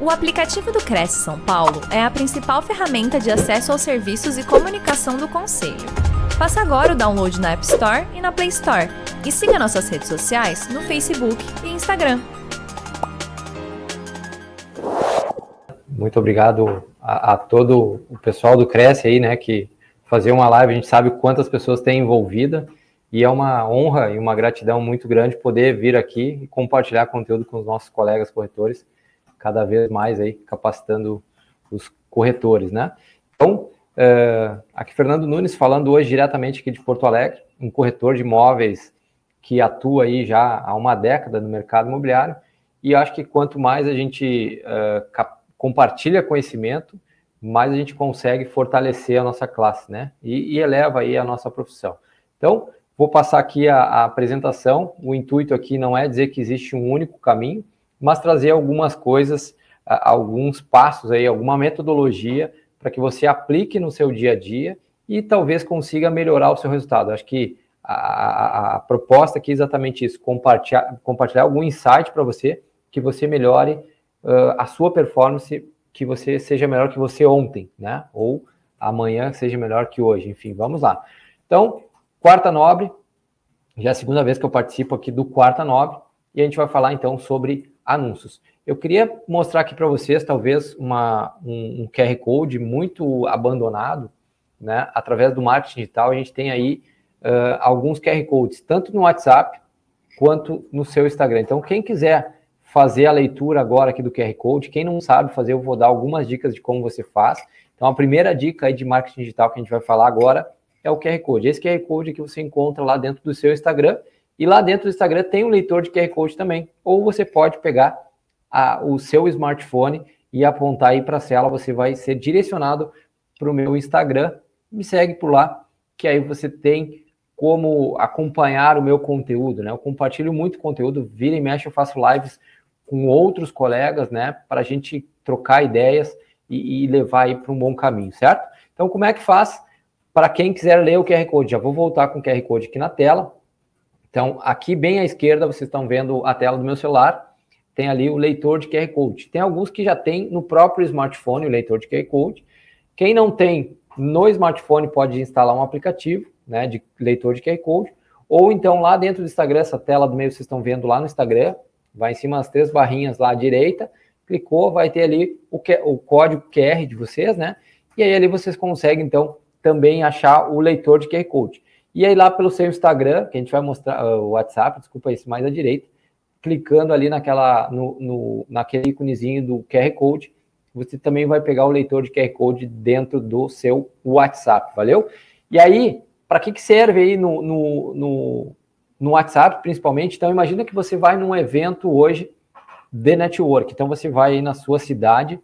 O aplicativo do Cresce São Paulo é a principal ferramenta de acesso aos serviços e comunicação do Conselho. Faça agora o download na App Store e na Play Store. E siga nossas redes sociais no Facebook e Instagram. Muito obrigado a, a todo o pessoal do Cresce aí, né, que fazer uma live, a gente sabe quantas pessoas tem envolvida e é uma honra e uma gratidão muito grande poder vir aqui e compartilhar conteúdo com os nossos colegas corretores cada vez mais aí capacitando os corretores, né? Então, uh, aqui Fernando Nunes falando hoje diretamente aqui de Porto Alegre, um corretor de imóveis que atua aí já há uma década no mercado imobiliário, e acho que quanto mais a gente uh, compartilha conhecimento, mais a gente consegue fortalecer a nossa classe, né? E, e eleva aí a nossa profissão. Então, vou passar aqui a, a apresentação. O intuito aqui não é dizer que existe um único caminho, mas trazer algumas coisas, alguns passos aí, alguma metodologia para que você aplique no seu dia a dia e talvez consiga melhorar o seu resultado. Acho que a, a, a proposta aqui é exatamente isso: compartilhar, compartilhar algum insight para você que você melhore uh, a sua performance, que você seja melhor que você ontem, né? Ou amanhã seja melhor que hoje. Enfim, vamos lá. Então, quarta nobre, já é a segunda vez que eu participo aqui do quarta nobre, e a gente vai falar então sobre anúncios. Eu queria mostrar aqui para vocês, talvez, uma, um, um, QR Code muito abandonado, né? Através do marketing digital, a gente tem aí uh, alguns QR Codes, tanto no WhatsApp quanto no seu Instagram. Então, quem quiser fazer a leitura agora aqui do QR Code, quem não sabe fazer, eu vou dar algumas dicas de como você faz. Então, a primeira dica aí de marketing digital que a gente vai falar agora é o QR Code. Esse QR Code que você encontra lá dentro do seu Instagram e lá dentro do Instagram tem um leitor de QR Code também. Ou você pode pegar a, o seu smartphone e apontar aí para a cela, você vai ser direcionado para o meu Instagram. Me segue por lá, que aí você tem como acompanhar o meu conteúdo, né? Eu compartilho muito conteúdo, vira e mexe, eu faço lives com outros colegas, né? Para a gente trocar ideias e, e levar aí para um bom caminho, certo? Então, como é que faz? Para quem quiser ler o QR Code, já vou voltar com o QR Code aqui na tela. Então, aqui bem à esquerda, vocês estão vendo a tela do meu celular, tem ali o leitor de QR Code. Tem alguns que já tem no próprio smartphone o leitor de QR Code. Quem não tem no smartphone pode instalar um aplicativo né, de leitor de QR Code, ou então lá dentro do Instagram, essa tela do meio vocês estão vendo lá no Instagram, vai em cima das três barrinhas lá à direita, clicou, vai ter ali o, que, o código QR de vocês, né? E aí ali vocês conseguem, então, também achar o leitor de QR Code. E aí lá pelo seu Instagram, que a gente vai mostrar, uh, o WhatsApp, desculpa, esse mais à direita, clicando ali naquela, no, no, naquele íconezinho do QR Code, você também vai pegar o leitor de QR Code dentro do seu WhatsApp, valeu? E aí, para que, que serve aí no, no, no, no WhatsApp, principalmente? Então, imagina que você vai num evento hoje de network. Então, você vai aí na sua cidade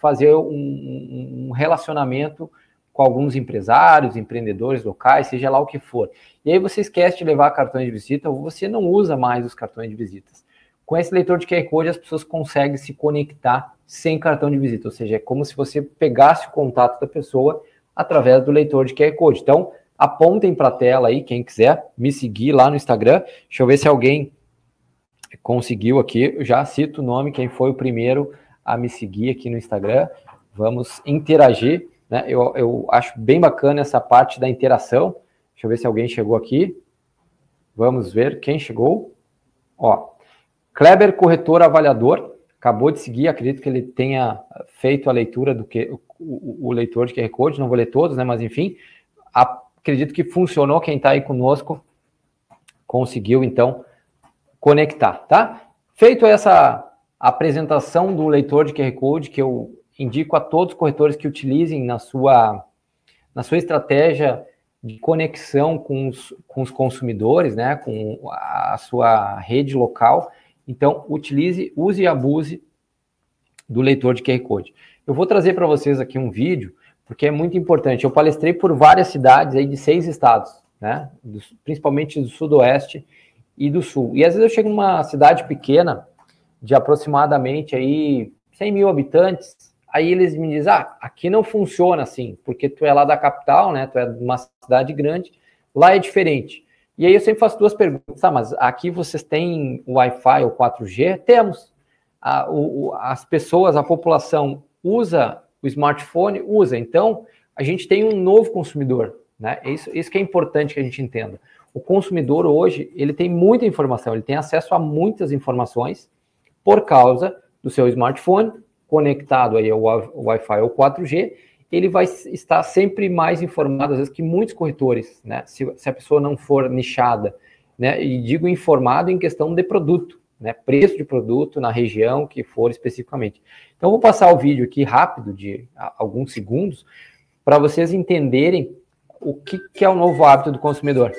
fazer um, um relacionamento com alguns empresários, empreendedores locais, seja lá o que for. E aí você esquece de levar cartões de visita ou você não usa mais os cartões de visitas. Com esse leitor de QR Code, as pessoas conseguem se conectar sem cartão de visita, ou seja, é como se você pegasse o contato da pessoa através do leitor de QR Code. Então, apontem para a tela aí, quem quiser me seguir lá no Instagram. Deixa eu ver se alguém conseguiu aqui. Eu já cito o nome, quem foi o primeiro a me seguir aqui no Instagram. Vamos interagir. Né? Eu, eu acho bem bacana essa parte da interação. Deixa eu ver se alguém chegou aqui. Vamos ver quem chegou. Ó, Kleber Corretor Avaliador acabou de seguir. Acredito que ele tenha feito a leitura do que o, o, leitor de QR Code. Não vou ler todos, né? Mas enfim, acredito que funcionou. Quem está aí conosco conseguiu então conectar, tá? Feito essa apresentação do leitor de QR Code que eu indico a todos os corretores que utilizem na sua, na sua estratégia de conexão com os, com os consumidores, né, com a sua rede local. Então, utilize, use e abuse do leitor de QR Code. Eu vou trazer para vocês aqui um vídeo, porque é muito importante. Eu palestrei por várias cidades aí de seis estados, né, do, principalmente do sudoeste e do sul. E às vezes eu chego numa cidade pequena, de aproximadamente aí 100 mil habitantes, Aí eles me dizem, ah, aqui não funciona assim, porque tu é lá da capital, né? Tu é de uma cidade grande, lá é diferente. E aí eu sempre faço duas perguntas, tá, mas aqui vocês têm Wi-Fi ou 4G? Temos. a, o, as pessoas, a população usa o smartphone, usa. Então, a gente tem um novo consumidor, né? Isso, isso que é importante que a gente entenda. O consumidor hoje, ele tem muita informação, ele tem acesso a muitas informações por causa do seu smartphone conectado aí ao Wi-Fi ou 4G, ele vai estar sempre mais informado, às vezes, que muitos corretores, né? Se, se a pessoa não for nichada, né? E digo informado em questão de produto, né? Preço de produto na região que for especificamente. Então, vou passar o vídeo aqui rápido, de alguns segundos, para vocês entenderem o que, que é o novo hábito do consumidor.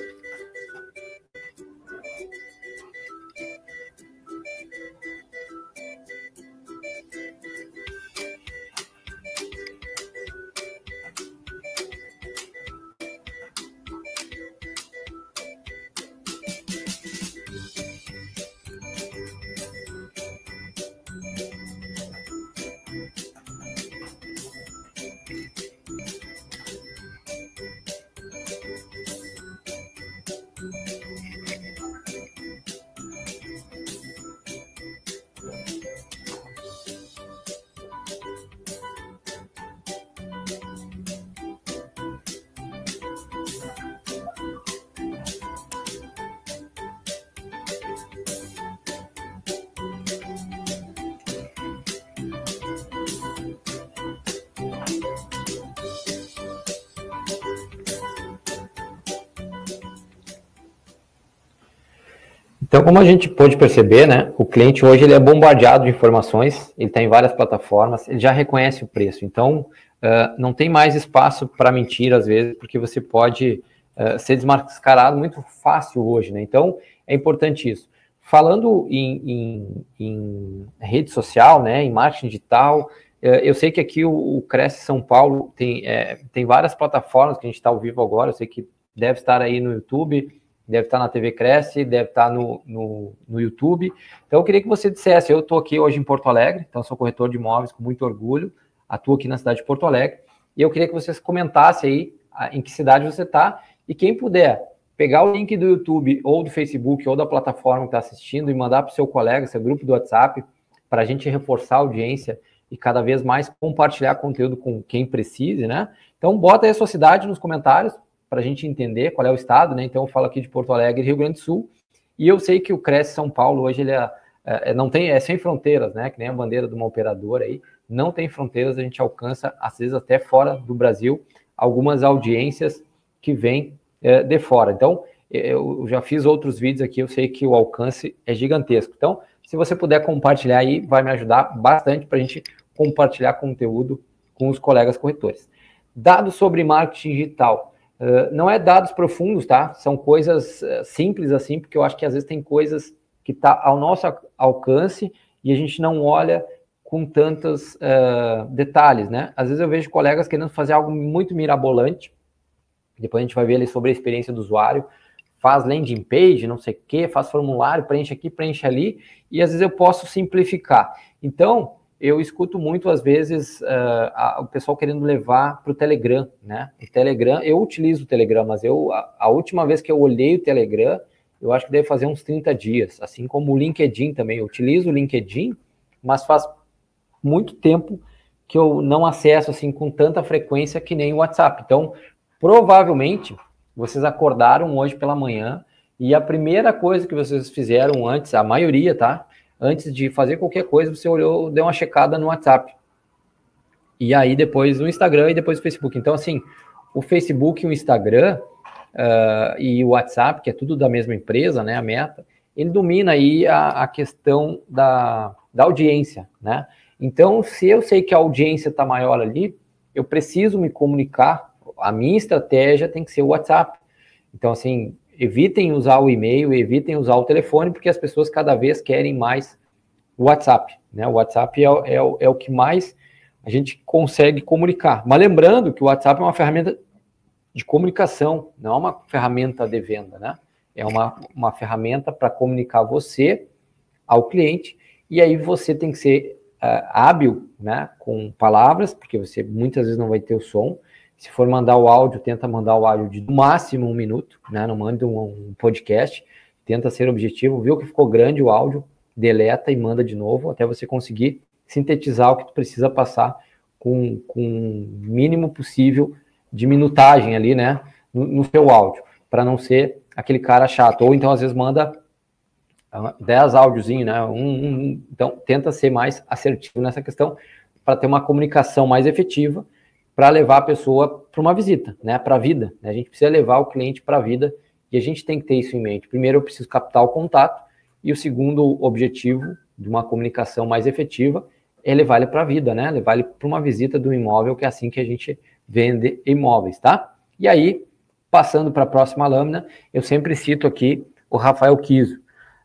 Então, como a gente pôde perceber, né, o cliente hoje ele é bombardeado de informações, ele está em várias plataformas, ele já reconhece o preço. Então, uh, não tem mais espaço para mentir, às vezes, porque você pode uh, ser desmascarado muito fácil hoje. Né? Então, é importante isso. Falando em, em, em rede social, né, em marketing digital, uh, eu sei que aqui o, o Cresce São Paulo tem, é, tem várias plataformas que a gente está ao vivo agora, eu sei que deve estar aí no YouTube, deve estar na TV Cresce, deve estar no, no, no YouTube. Então, eu queria que você dissesse, eu estou aqui hoje em Porto Alegre, então sou corretor de imóveis com muito orgulho, atuo aqui na cidade de Porto Alegre, e eu queria que vocês comentassem aí em que cidade você está, e quem puder pegar o link do YouTube ou do Facebook ou da plataforma que está assistindo e mandar para o seu colega, seu grupo do WhatsApp, para a gente reforçar a audiência e cada vez mais compartilhar conteúdo com quem precise, né? Então, bota aí a sua cidade nos comentários, para a gente entender qual é o estado, né? Então eu falo aqui de Porto Alegre, Rio Grande do Sul, e eu sei que o Cresce São Paulo hoje ele é, é, não tem é sem fronteiras, né? Que nem a bandeira de uma operadora aí, não tem fronteiras, a gente alcança às vezes até fora do Brasil algumas audiências que vêm é, de fora. Então eu já fiz outros vídeos aqui, eu sei que o alcance é gigantesco. Então, se você puder compartilhar aí, vai me ajudar bastante para a gente compartilhar conteúdo com os colegas corretores. Dados sobre marketing digital. Uh, não é dados profundos, tá? São coisas uh, simples assim, porque eu acho que às vezes tem coisas que tá ao nosso alcance e a gente não olha com tantos uh, detalhes, né? Às vezes eu vejo colegas querendo fazer algo muito mirabolante, depois a gente vai ver ali sobre a experiência do usuário, faz landing page, não sei o quê, faz formulário, preenche aqui, preenche ali, e às vezes eu posso simplificar. Então, eu escuto muito, às vezes, uh, a, o pessoal querendo levar para o Telegram, né? O Telegram, eu utilizo o Telegram, mas eu, a, a, última vez que eu olhei o Telegram, eu acho que deve fazer uns 30 dias, assim como o LinkedIn também. Eu utilizo o LinkedIn, mas faz muito tempo que eu não acesso, assim, com tanta frequência que nem o WhatsApp. Então, provavelmente, vocês acordaram hoje pela manhã e a primeira coisa que vocês fizeram antes, a maioria, tá? Antes de fazer qualquer coisa, você olhou, deu uma checada no WhatsApp. E aí depois no Instagram e depois no Facebook. Então, assim, o Facebook, o Instagram uh, e o WhatsApp, que é tudo da mesma empresa, né? A meta, ele domina aí a, a questão da, da audiência, né? Então, se eu sei que a audiência está maior ali, eu preciso me comunicar. A minha estratégia tem que ser o WhatsApp. Então, assim, evitem usar o e-mail, evitem usar o telefone, porque as pessoas cada vez querem mais o WhatsApp. Né? O WhatsApp é, é, é o que mais a gente consegue comunicar. Mas lembrando que o WhatsApp é uma ferramenta de comunicação, não é uma ferramenta de venda, né? É uma, uma ferramenta para comunicar você ao cliente, e aí você tem que ser uh, hábil né, com palavras, porque você muitas vezes não vai ter o som, se for mandar o áudio, tenta mandar o áudio de no máximo um minuto, né? Não mande um, um podcast. Tenta ser objetivo. Viu que ficou grande o áudio? deleta e manda de novo até você conseguir sintetizar o que tu precisa passar com, com o mínimo possível de minutagem ali, né, no, no seu áudio, para não ser aquele cara chato. Ou então, às vezes, manda 10 ah, áudiozinhos, né? Um, um, então, tenta ser mais assertivo nessa questão para ter uma comunicação mais efetiva para levar a pessoa para uma visita, né? Para a vida. Né? A gente precisa levar o cliente para a vida e a gente tem que ter isso em mente. Primeiro, eu preciso captar o contato e o segundo objetivo de uma comunicação mais efetiva é levar ele para a vida, né? Levar ele para uma visita do imóvel, que é assim que a gente vende imóveis, tá? E aí, passando para a próxima lâmina, eu sempre cito aqui o Rafael Kiso.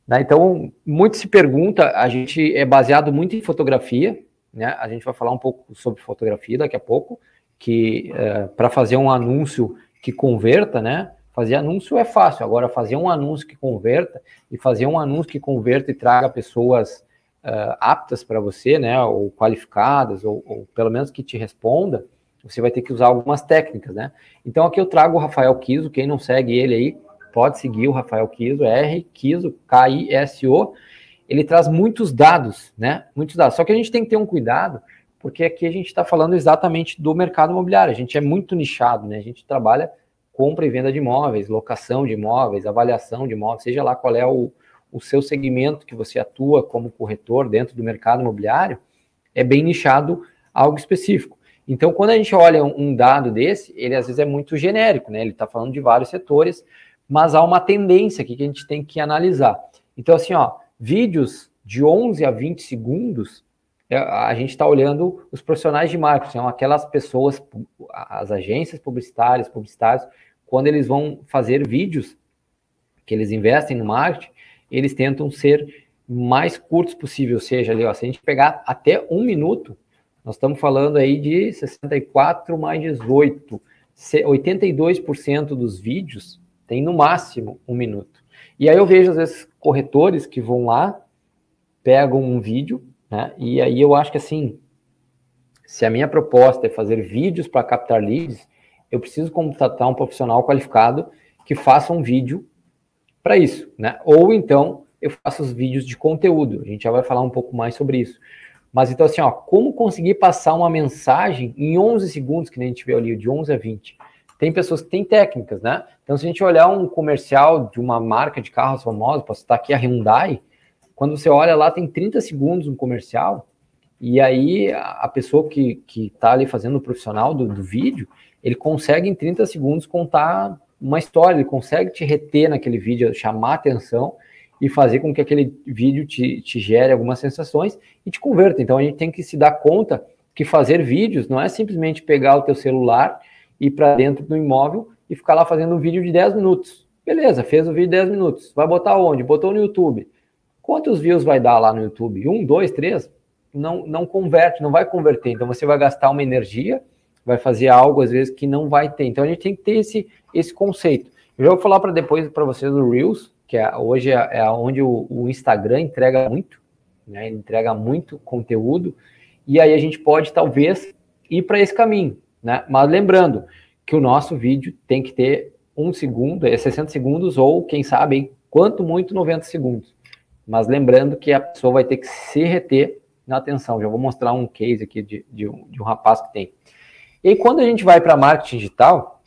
Né? Então, muito se pergunta, a gente é baseado muito em fotografia, né? A gente vai falar um pouco sobre fotografia daqui a pouco, que é, para fazer um anúncio que converta, né? Fazer anúncio é fácil, agora fazer um anúncio que converta e fazer um anúncio que converta e traga pessoas uh, aptas para você, né? Ou qualificadas, ou, ou pelo menos que te responda, você vai ter que usar algumas técnicas, né? Então aqui eu trago o Rafael Kiso, quem não segue ele aí, pode seguir o Rafael Kiso, R Kiso, K-I-S-O. Ele traz muitos dados, né? Muitos dados. Só que a gente tem que ter um cuidado, porque aqui a gente está falando exatamente do mercado imobiliário. A gente é muito nichado, né? A gente trabalha compra e venda de imóveis, locação de imóveis, avaliação de imóveis, seja lá qual é o, o seu segmento que você atua como corretor dentro do mercado imobiliário, é bem nichado algo específico. Então, quando a gente olha um dado desse, ele às vezes é muito genérico, né? Ele está falando de vários setores, mas há uma tendência aqui que a gente tem que analisar. Então, assim, ó, vídeos de 11 a 20 segundos, a gente está olhando os profissionais de marketing, são aquelas pessoas, as agências publicitárias, publicitários, quando eles vão fazer vídeos, que eles investem no marketing, eles tentam ser mais curtos possível, ou seja, ali, ó, se a gente pegar até um minuto, nós estamos falando aí de 64 mais 18. 82% dos vídeos tem no máximo um minuto. E aí eu vejo, às vezes, corretores que vão lá, pegam um vídeo, né? E aí eu acho que assim, se a minha proposta é fazer vídeos para captar leads, eu preciso contratar um profissional qualificado que faça um vídeo para isso, né? Ou então eu faço os vídeos de conteúdo. A gente já vai falar um pouco mais sobre isso. Mas então, assim, ó, como conseguir passar uma mensagem em 11 segundos, que nem a gente vê ali, de 11 a 20? Tem pessoas que têm técnicas, né? Então, se a gente olhar um comercial de uma marca de carros famosa, posso citar aqui a Hyundai, quando você olha lá, tem 30 segundos um comercial, e aí a pessoa que, que tá ali fazendo o profissional do, do vídeo, ele consegue em 30 segundos contar uma história, ele consegue te reter naquele vídeo, chamar atenção, e fazer com que aquele vídeo te, te gere algumas sensações e te converta. Então a gente tem que se dar conta que fazer vídeos não é simplesmente pegar o teu celular, ir para dentro do imóvel e ficar lá fazendo um vídeo de 10 minutos. Beleza, fez o vídeo de 10 minutos. Vai botar onde? Botou no YouTube. Quantos views vai dar lá no YouTube? Um, dois, três? Não, não converte, não vai converter. Então você vai gastar uma energia, vai fazer algo às vezes que não vai ter. Então a gente tem que ter esse, esse conceito. Eu já vou falar para depois para vocês do Reels, que é, hoje é, é onde o, o, Instagram entrega muito, né? Ele entrega muito conteúdo, e aí a gente pode talvez ir para esse caminho, né? Mas lembrando que o nosso vídeo tem que ter um segundo, é 60 segundos, ou quem sabe, quanto muito 90 segundos. Mas lembrando que a pessoa vai ter que se reter na atenção. Já vou mostrar um case aqui de, de, um, de um rapaz que tem. E quando a gente vai para marketing digital,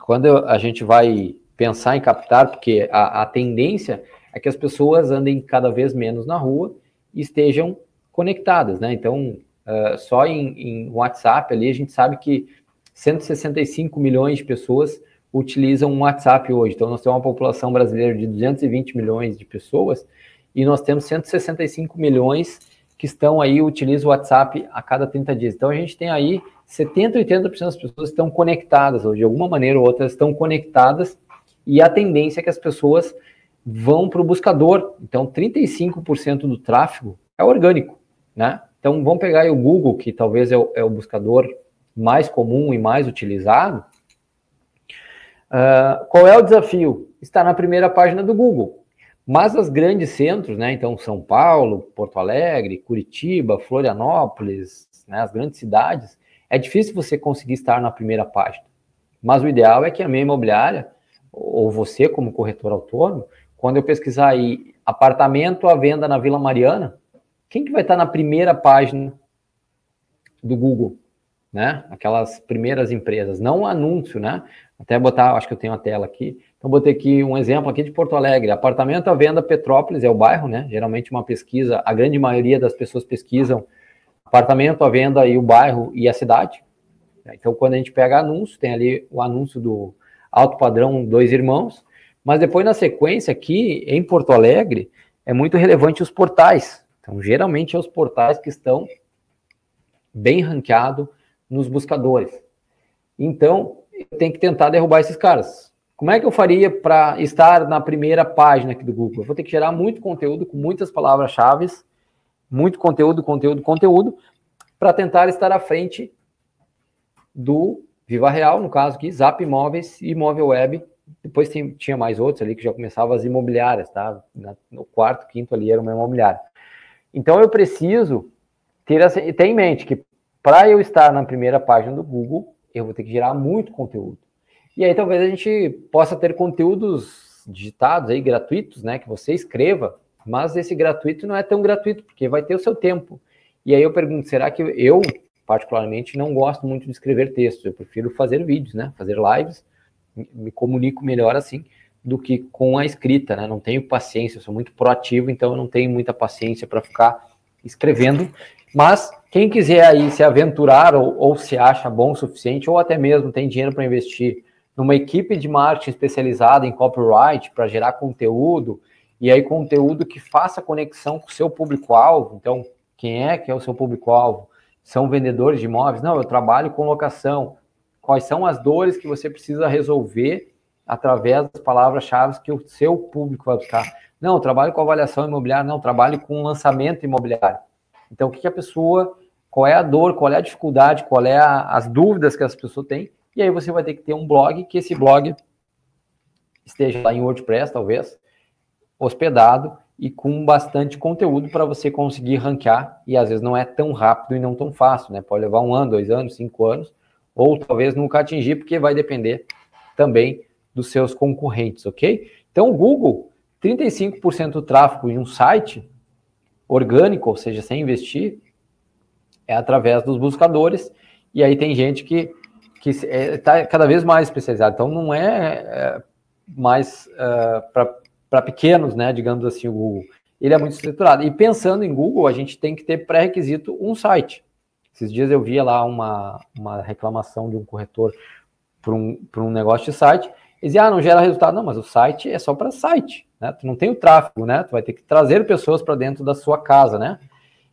quando a gente vai pensar em captar, porque a, a tendência é que as pessoas andem cada vez menos na rua e estejam conectadas, né? Então, uh, só em, em, WhatsApp ali a gente sabe que 165 milhões de pessoas utilizam o WhatsApp hoje. Então, nós temos uma população brasileira de 220 milhões de pessoas e nós temos 165 milhões que estão aí, utilizam o WhatsApp a cada 30 dias. Então, a gente tem aí 70, 80% das pessoas estão conectadas, ou de alguma maneira ou outra estão conectadas e a tendência é que as pessoas vão para o buscador. Então, 35% do tráfego é orgânico, né? Então, vamos pegar o Google, que talvez é o, é o buscador mais comum e mais utilizado. Uh, qual é o desafio? Está na primeira página do Google. Mas as grandes centros, né? Então, São Paulo, Porto Alegre, Curitiba, Florianópolis, né, as grandes cidades, é difícil você conseguir estar na primeira página. Mas o ideal é que a minha imobiliária ou você como corretor autônomo, quando eu pesquisar aí apartamento à venda na Vila Mariana, quem que vai estar na primeira página do Google? Né? Aquelas primeiras empresas, não anúncio, né? Até botar, acho que eu tenho a tela aqui. Então, botei aqui um exemplo aqui de Porto Alegre. Apartamento à venda Petrópolis é o bairro, né? Geralmente uma pesquisa, a grande maioria das pessoas pesquisam apartamento à venda e o bairro e a cidade. Então, quando a gente pega anúncio, tem ali o anúncio do alto padrão Dois Irmãos, mas depois na sequência aqui em Porto Alegre é muito relevante os portais. Então, geralmente é os portais que estão bem ranqueados nos buscadores. Então, tenho que tentar derrubar esses caras. Como é que eu faria para estar na primeira página aqui do Google? Eu vou ter que gerar muito conteúdo com muitas palavras-chave, muito conteúdo, conteúdo, conteúdo, para tentar estar à frente do Viva Real, no caso aqui, Zap Imóveis e Imóvel Web. Depois tem, tinha mais outros ali que já começavam as imobiliárias, tá? no quarto, quinto ali era uma imobiliária. Então eu preciso ter, ter em mente que para eu estar na primeira página do Google, eu vou ter que gerar muito conteúdo. E aí talvez a gente possa ter conteúdos digitados aí, gratuitos, né? Que você escreva, mas esse gratuito não é tão gratuito, porque vai ter o seu tempo. E aí eu pergunto, será que eu, particularmente, não gosto muito de escrever textos? Eu prefiro fazer vídeos, né? Fazer lives, me comunico melhor assim do que com a escrita, né? Não tenho paciência, sou muito proativo, então eu não tenho muita paciência para ficar escrevendo. Mas quem quiser aí se aventurar ou, ou se acha bom o suficiente, ou até mesmo tem dinheiro para investir numa equipe de marketing especializada em copyright para gerar conteúdo, e aí conteúdo que faça conexão com o seu público-alvo. Então, quem é que é o seu público-alvo? São vendedores de imóveis? Não, eu trabalho com locação. Quais são as dores que você precisa resolver através das palavras-chave que o seu público vai buscar? Não, eu trabalho com avaliação imobiliária, não, eu trabalho com lançamento imobiliário. Então, o que, a pessoa, qual é a dor, qual é a dificuldade, qual é a, as dúvidas que as pessoas têm, e aí você vai ter que ter um blog, que esse blog esteja lá em WordPress, talvez, hospedado e com bastante conteúdo para você conseguir ranquear. E às vezes não é tão rápido e não tão fácil, né? Pode levar um ano, dois anos, cinco anos, ou talvez nunca atingir, porque vai depender também dos seus concorrentes, ok? Então, o Google, 35% do tráfego em um site orgânico, ou seja, sem investir, é através dos buscadores. E aí tem gente que que está é, tá cada vez mais especializado. Então, não é, é mais uh, para pequenos, né, digamos assim, o Google. Ele é muito estruturado. E pensando em Google, a gente tem que ter pré-requisito um site. Esses dias eu via lá uma, uma reclamação de um corretor para um, um negócio de site. Eles diziam, ah, não gera resultado. Não, mas o site é só para site, né? Tu não tem o tráfego, né? Tu vai ter que trazer pessoas para dentro da sua casa, né?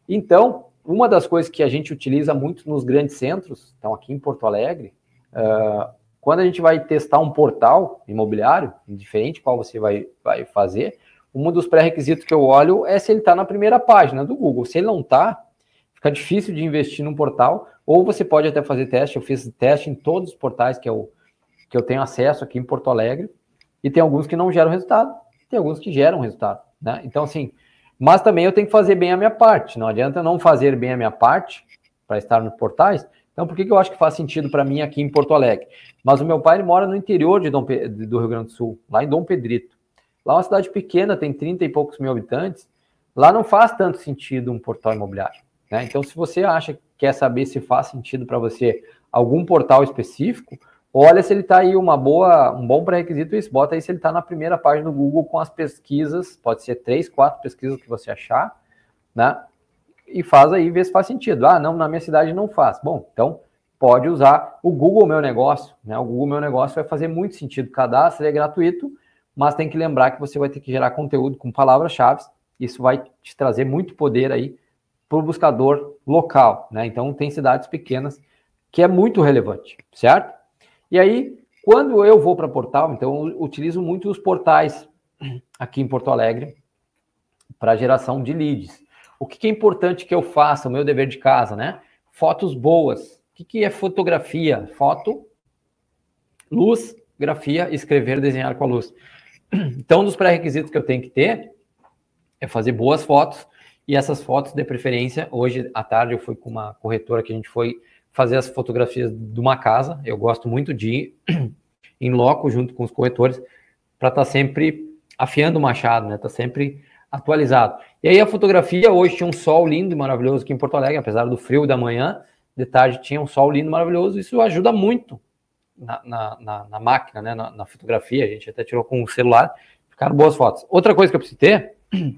Então, uma das coisas que a gente utiliza muito nos grandes centros, então aqui em Porto Alegre, uh, quando a gente vai testar um portal imobiliário, indiferente qual você vai, vai fazer, um dos pré-requisitos que eu olho é se ele está na primeira página do Google. Se ele não está, fica difícil de investir num portal, ou você pode até fazer teste. Eu fiz teste em todos os portais que eu, que eu tenho acesso aqui em Porto Alegre, e tem alguns que não geram resultado, tem alguns que geram resultado. Né? Então, assim, mas também eu tenho que fazer bem a minha parte. Não adianta não fazer bem a minha parte para estar nos portais. Então, por que, que eu acho que faz sentido para mim aqui em Porto Alegre? Mas o meu pai mora no interior de Dom, do Rio Grande do Sul, lá em Dom Pedrito. Lá é uma cidade pequena, tem 30 e poucos mil habitantes. Lá não faz tanto sentido um portal imobiliário. Né? Então, se você acha, quer saber se faz sentido para você algum portal específico, olha se ele está aí uma boa, um bom pré-requisito isso, bota aí se ele está na primeira página do Google com as pesquisas, pode ser três, quatro pesquisas que você achar, né? E faz aí, vê se faz sentido. Ah, não, na minha cidade não faz. Bom, então pode usar o Google Meu Negócio, né? O Google Meu Negócio vai fazer muito sentido. Cadastro é gratuito, mas tem que lembrar que você vai ter que gerar conteúdo com palavras-chave. Isso vai te trazer muito poder aí para o buscador local, né? Então tem cidades pequenas que é muito relevante, certo? E aí, quando eu vou para portal, então eu utilizo muito os portais aqui em Porto Alegre para geração de leads. O que, que, é importante que eu faça, o meu dever de casa, né? Fotos boas. O que, que é fotografia? Foto, luz, grafia, escrever, desenhar com a luz. Então, um dos pré-requisitos que eu tenho que ter é fazer boas fotos. E essas fotos, de preferência, hoje à tarde eu fui com uma corretora que a gente foi fazer as fotografias de uma casa. Eu gosto muito de ir em loco junto com os corretores para estar tá sempre afiando o machado, né? Tá sempre atualizado. E aí a fotografia, hoje tinha um sol lindo e maravilhoso aqui em Porto Alegre, apesar do frio da manhã, de tarde tinha um sol lindo e maravilhoso, isso ajuda muito na, na, na, na máquina, né, na, na, fotografia, a gente até tirou com o celular, ficaram boas fotos. Outra coisa que eu preciso ter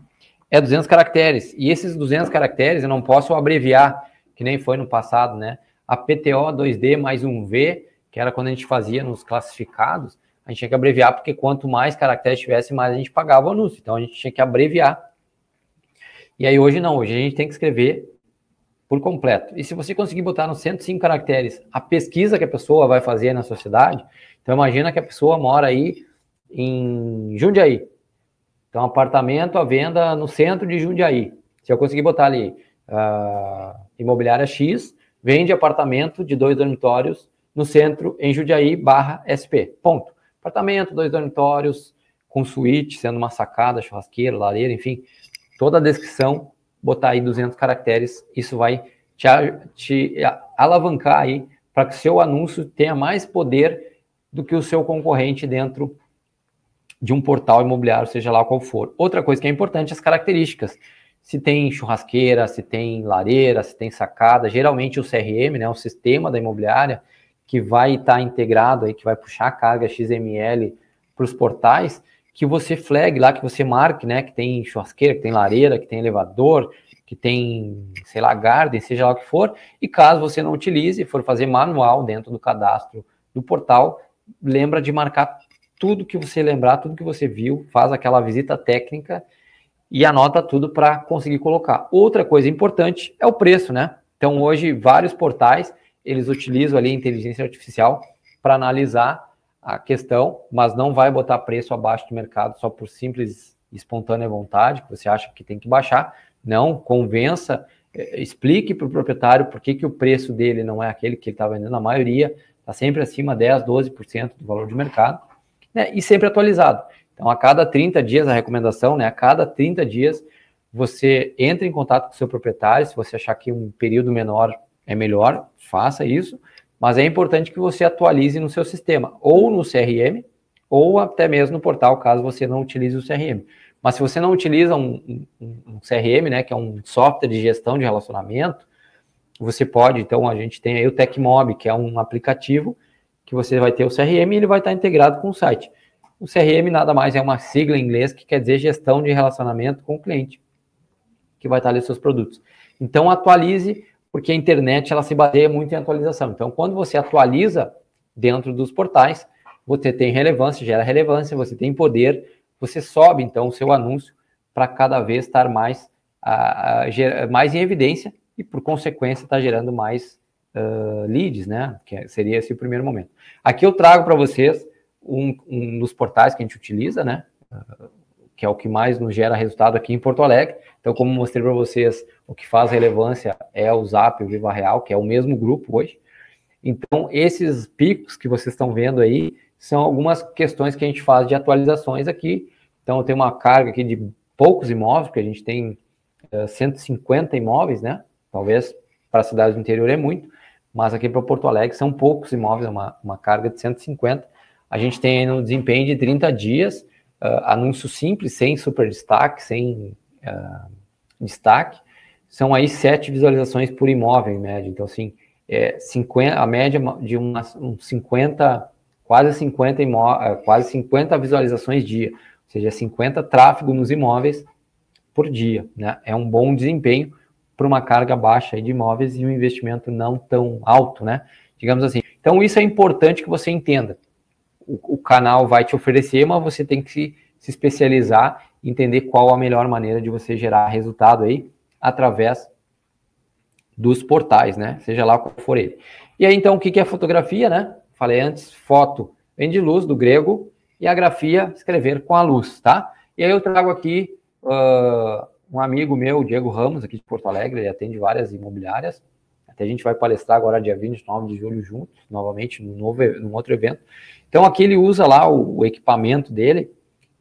é 200 caracteres, e esses 200 caracteres eu não posso abreviar, que nem foi no passado, né, a PTO 2D mais um V, que era quando a gente fazia nos classificados, a gente tinha que abreviar, porque quanto mais caracteres tivesse, mais a gente pagava o anúncio. Então a gente tinha que abreviar. E aí hoje não, hoje a gente tem que escrever por completo. E se você conseguir botar nos 105 caracteres a pesquisa que a pessoa vai fazer na sociedade, então imagina que a pessoa mora aí em Jundiaí. Então, apartamento à venda no centro de Jundiaí. Se eu conseguir botar ali uh, imobiliária X, vende apartamento de dois dormitórios no centro em Jundiaí barra SP. Ponto. Apartamento, dois dormitórios, com suíte, sendo uma sacada, churrasqueira, lareira, enfim, toda a descrição, botar aí 200 caracteres, isso vai te, te alavancar aí para que seu anúncio tenha mais poder do que o seu concorrente dentro de um portal imobiliário, seja lá qual for. Outra coisa que é importante, as características. Se tem churrasqueira, se tem lareira, se tem sacada, geralmente o CRM, né, o sistema da imobiliária, que vai estar tá integrado aí, que vai puxar a carga XML para os portais, que você flag lá, que você marque, né, que tem churrasqueira, que tem lareira, que tem elevador, que tem, sei lá, garden, seja lá o que for, e caso você não utilize, for fazer manual dentro do cadastro do portal, lembra de marcar tudo que você lembrar, tudo que você viu, faz aquela visita técnica e anota tudo para conseguir colocar. Outra coisa importante é o preço, né? Então hoje vários portais eles utilizam ali a inteligência artificial para analisar a questão, mas não vai botar preço abaixo do mercado só por simples espontânea vontade, que você acha que tem que baixar. Não, convença, é, explique para o proprietário por que, que o preço dele não é aquele que ele está vendendo, a maioria está sempre acima 10, 12% do valor de mercado, né, e sempre atualizado. Então, a cada 30 dias, a recomendação, né, a cada 30 dias, você entra em contato com o seu proprietário, se você achar que um período menor é melhor, faça isso, mas é importante que você atualize no seu sistema, ou no CRM, ou até mesmo no portal, caso você não utilize o CRM. Mas se você não utiliza um, um, um CRM, né, que é um software de gestão de relacionamento, você pode, então a gente tem aí o TecMob, que é um aplicativo que você vai ter o CRM e ele vai estar integrado com o site. O CRM nada mais é uma sigla em inglês que quer dizer gestão de relacionamento com o cliente, que vai estar ali seus produtos. Então atualize porque a internet ela se baseia muito em atualização. Então, quando você atualiza dentro dos portais, você tem relevância, gera relevância, você tem poder, você sobe então o seu anúncio para cada vez estar mais, uh, mais em evidência e, por consequência, está gerando mais uh, leads, né? Que seria esse o primeiro momento. Aqui eu trago para vocês um, um, dos portais que a gente utiliza, né? Que é o que mais nos gera resultado aqui em Porto Alegre. Então, como mostrei para vocês, o que faz relevância é o Zap, o Viva Real, que é o mesmo grupo hoje. Então, esses picos que vocês estão vendo aí são algumas questões que a gente faz de atualizações aqui. Então, tenho uma carga aqui de poucos imóveis, porque a gente tem uh, eh, 150 imóveis, né? Talvez para cidades do interior é muito, mas aqui para Porto Alegre são poucos imóveis, é uma, uma carga de 150. A gente tem no desempenho de 30 dias, uh, anúncio simples, sem super destaque, sem uh, destaque, são aí sete visualizações por imóvel em média. Então, assim, é 50, a média de umas, uns 50, quase 50, imó, ah, quase 50 visualizações dia, ou seja, 50 tráfego nos imóveis por dia. Né? É um bom desempenho para uma carga baixa de imóveis e um investimento não tão alto, né? Digamos assim. Então, isso é importante que você entenda o, canal vai te oferecer, mas você tem que se, se especializar, entender qual a melhor maneira de você gerar resultado aí através dos portais, né? Seja lá qual for ele. E aí, então, o que é fotografia, né? Falei antes, foto vem de luz, do grego, e a grafia, escrever com a luz, tá? E aí eu trago aqui uh, um amigo meu, Diego Ramos, aqui de Porto Alegre, ele atende várias imobiliárias, até a gente vai palestrar agora dia 29 de julho juntos, novamente, num, novo, num outro evento. Então aqui ele usa lá o, o equipamento dele,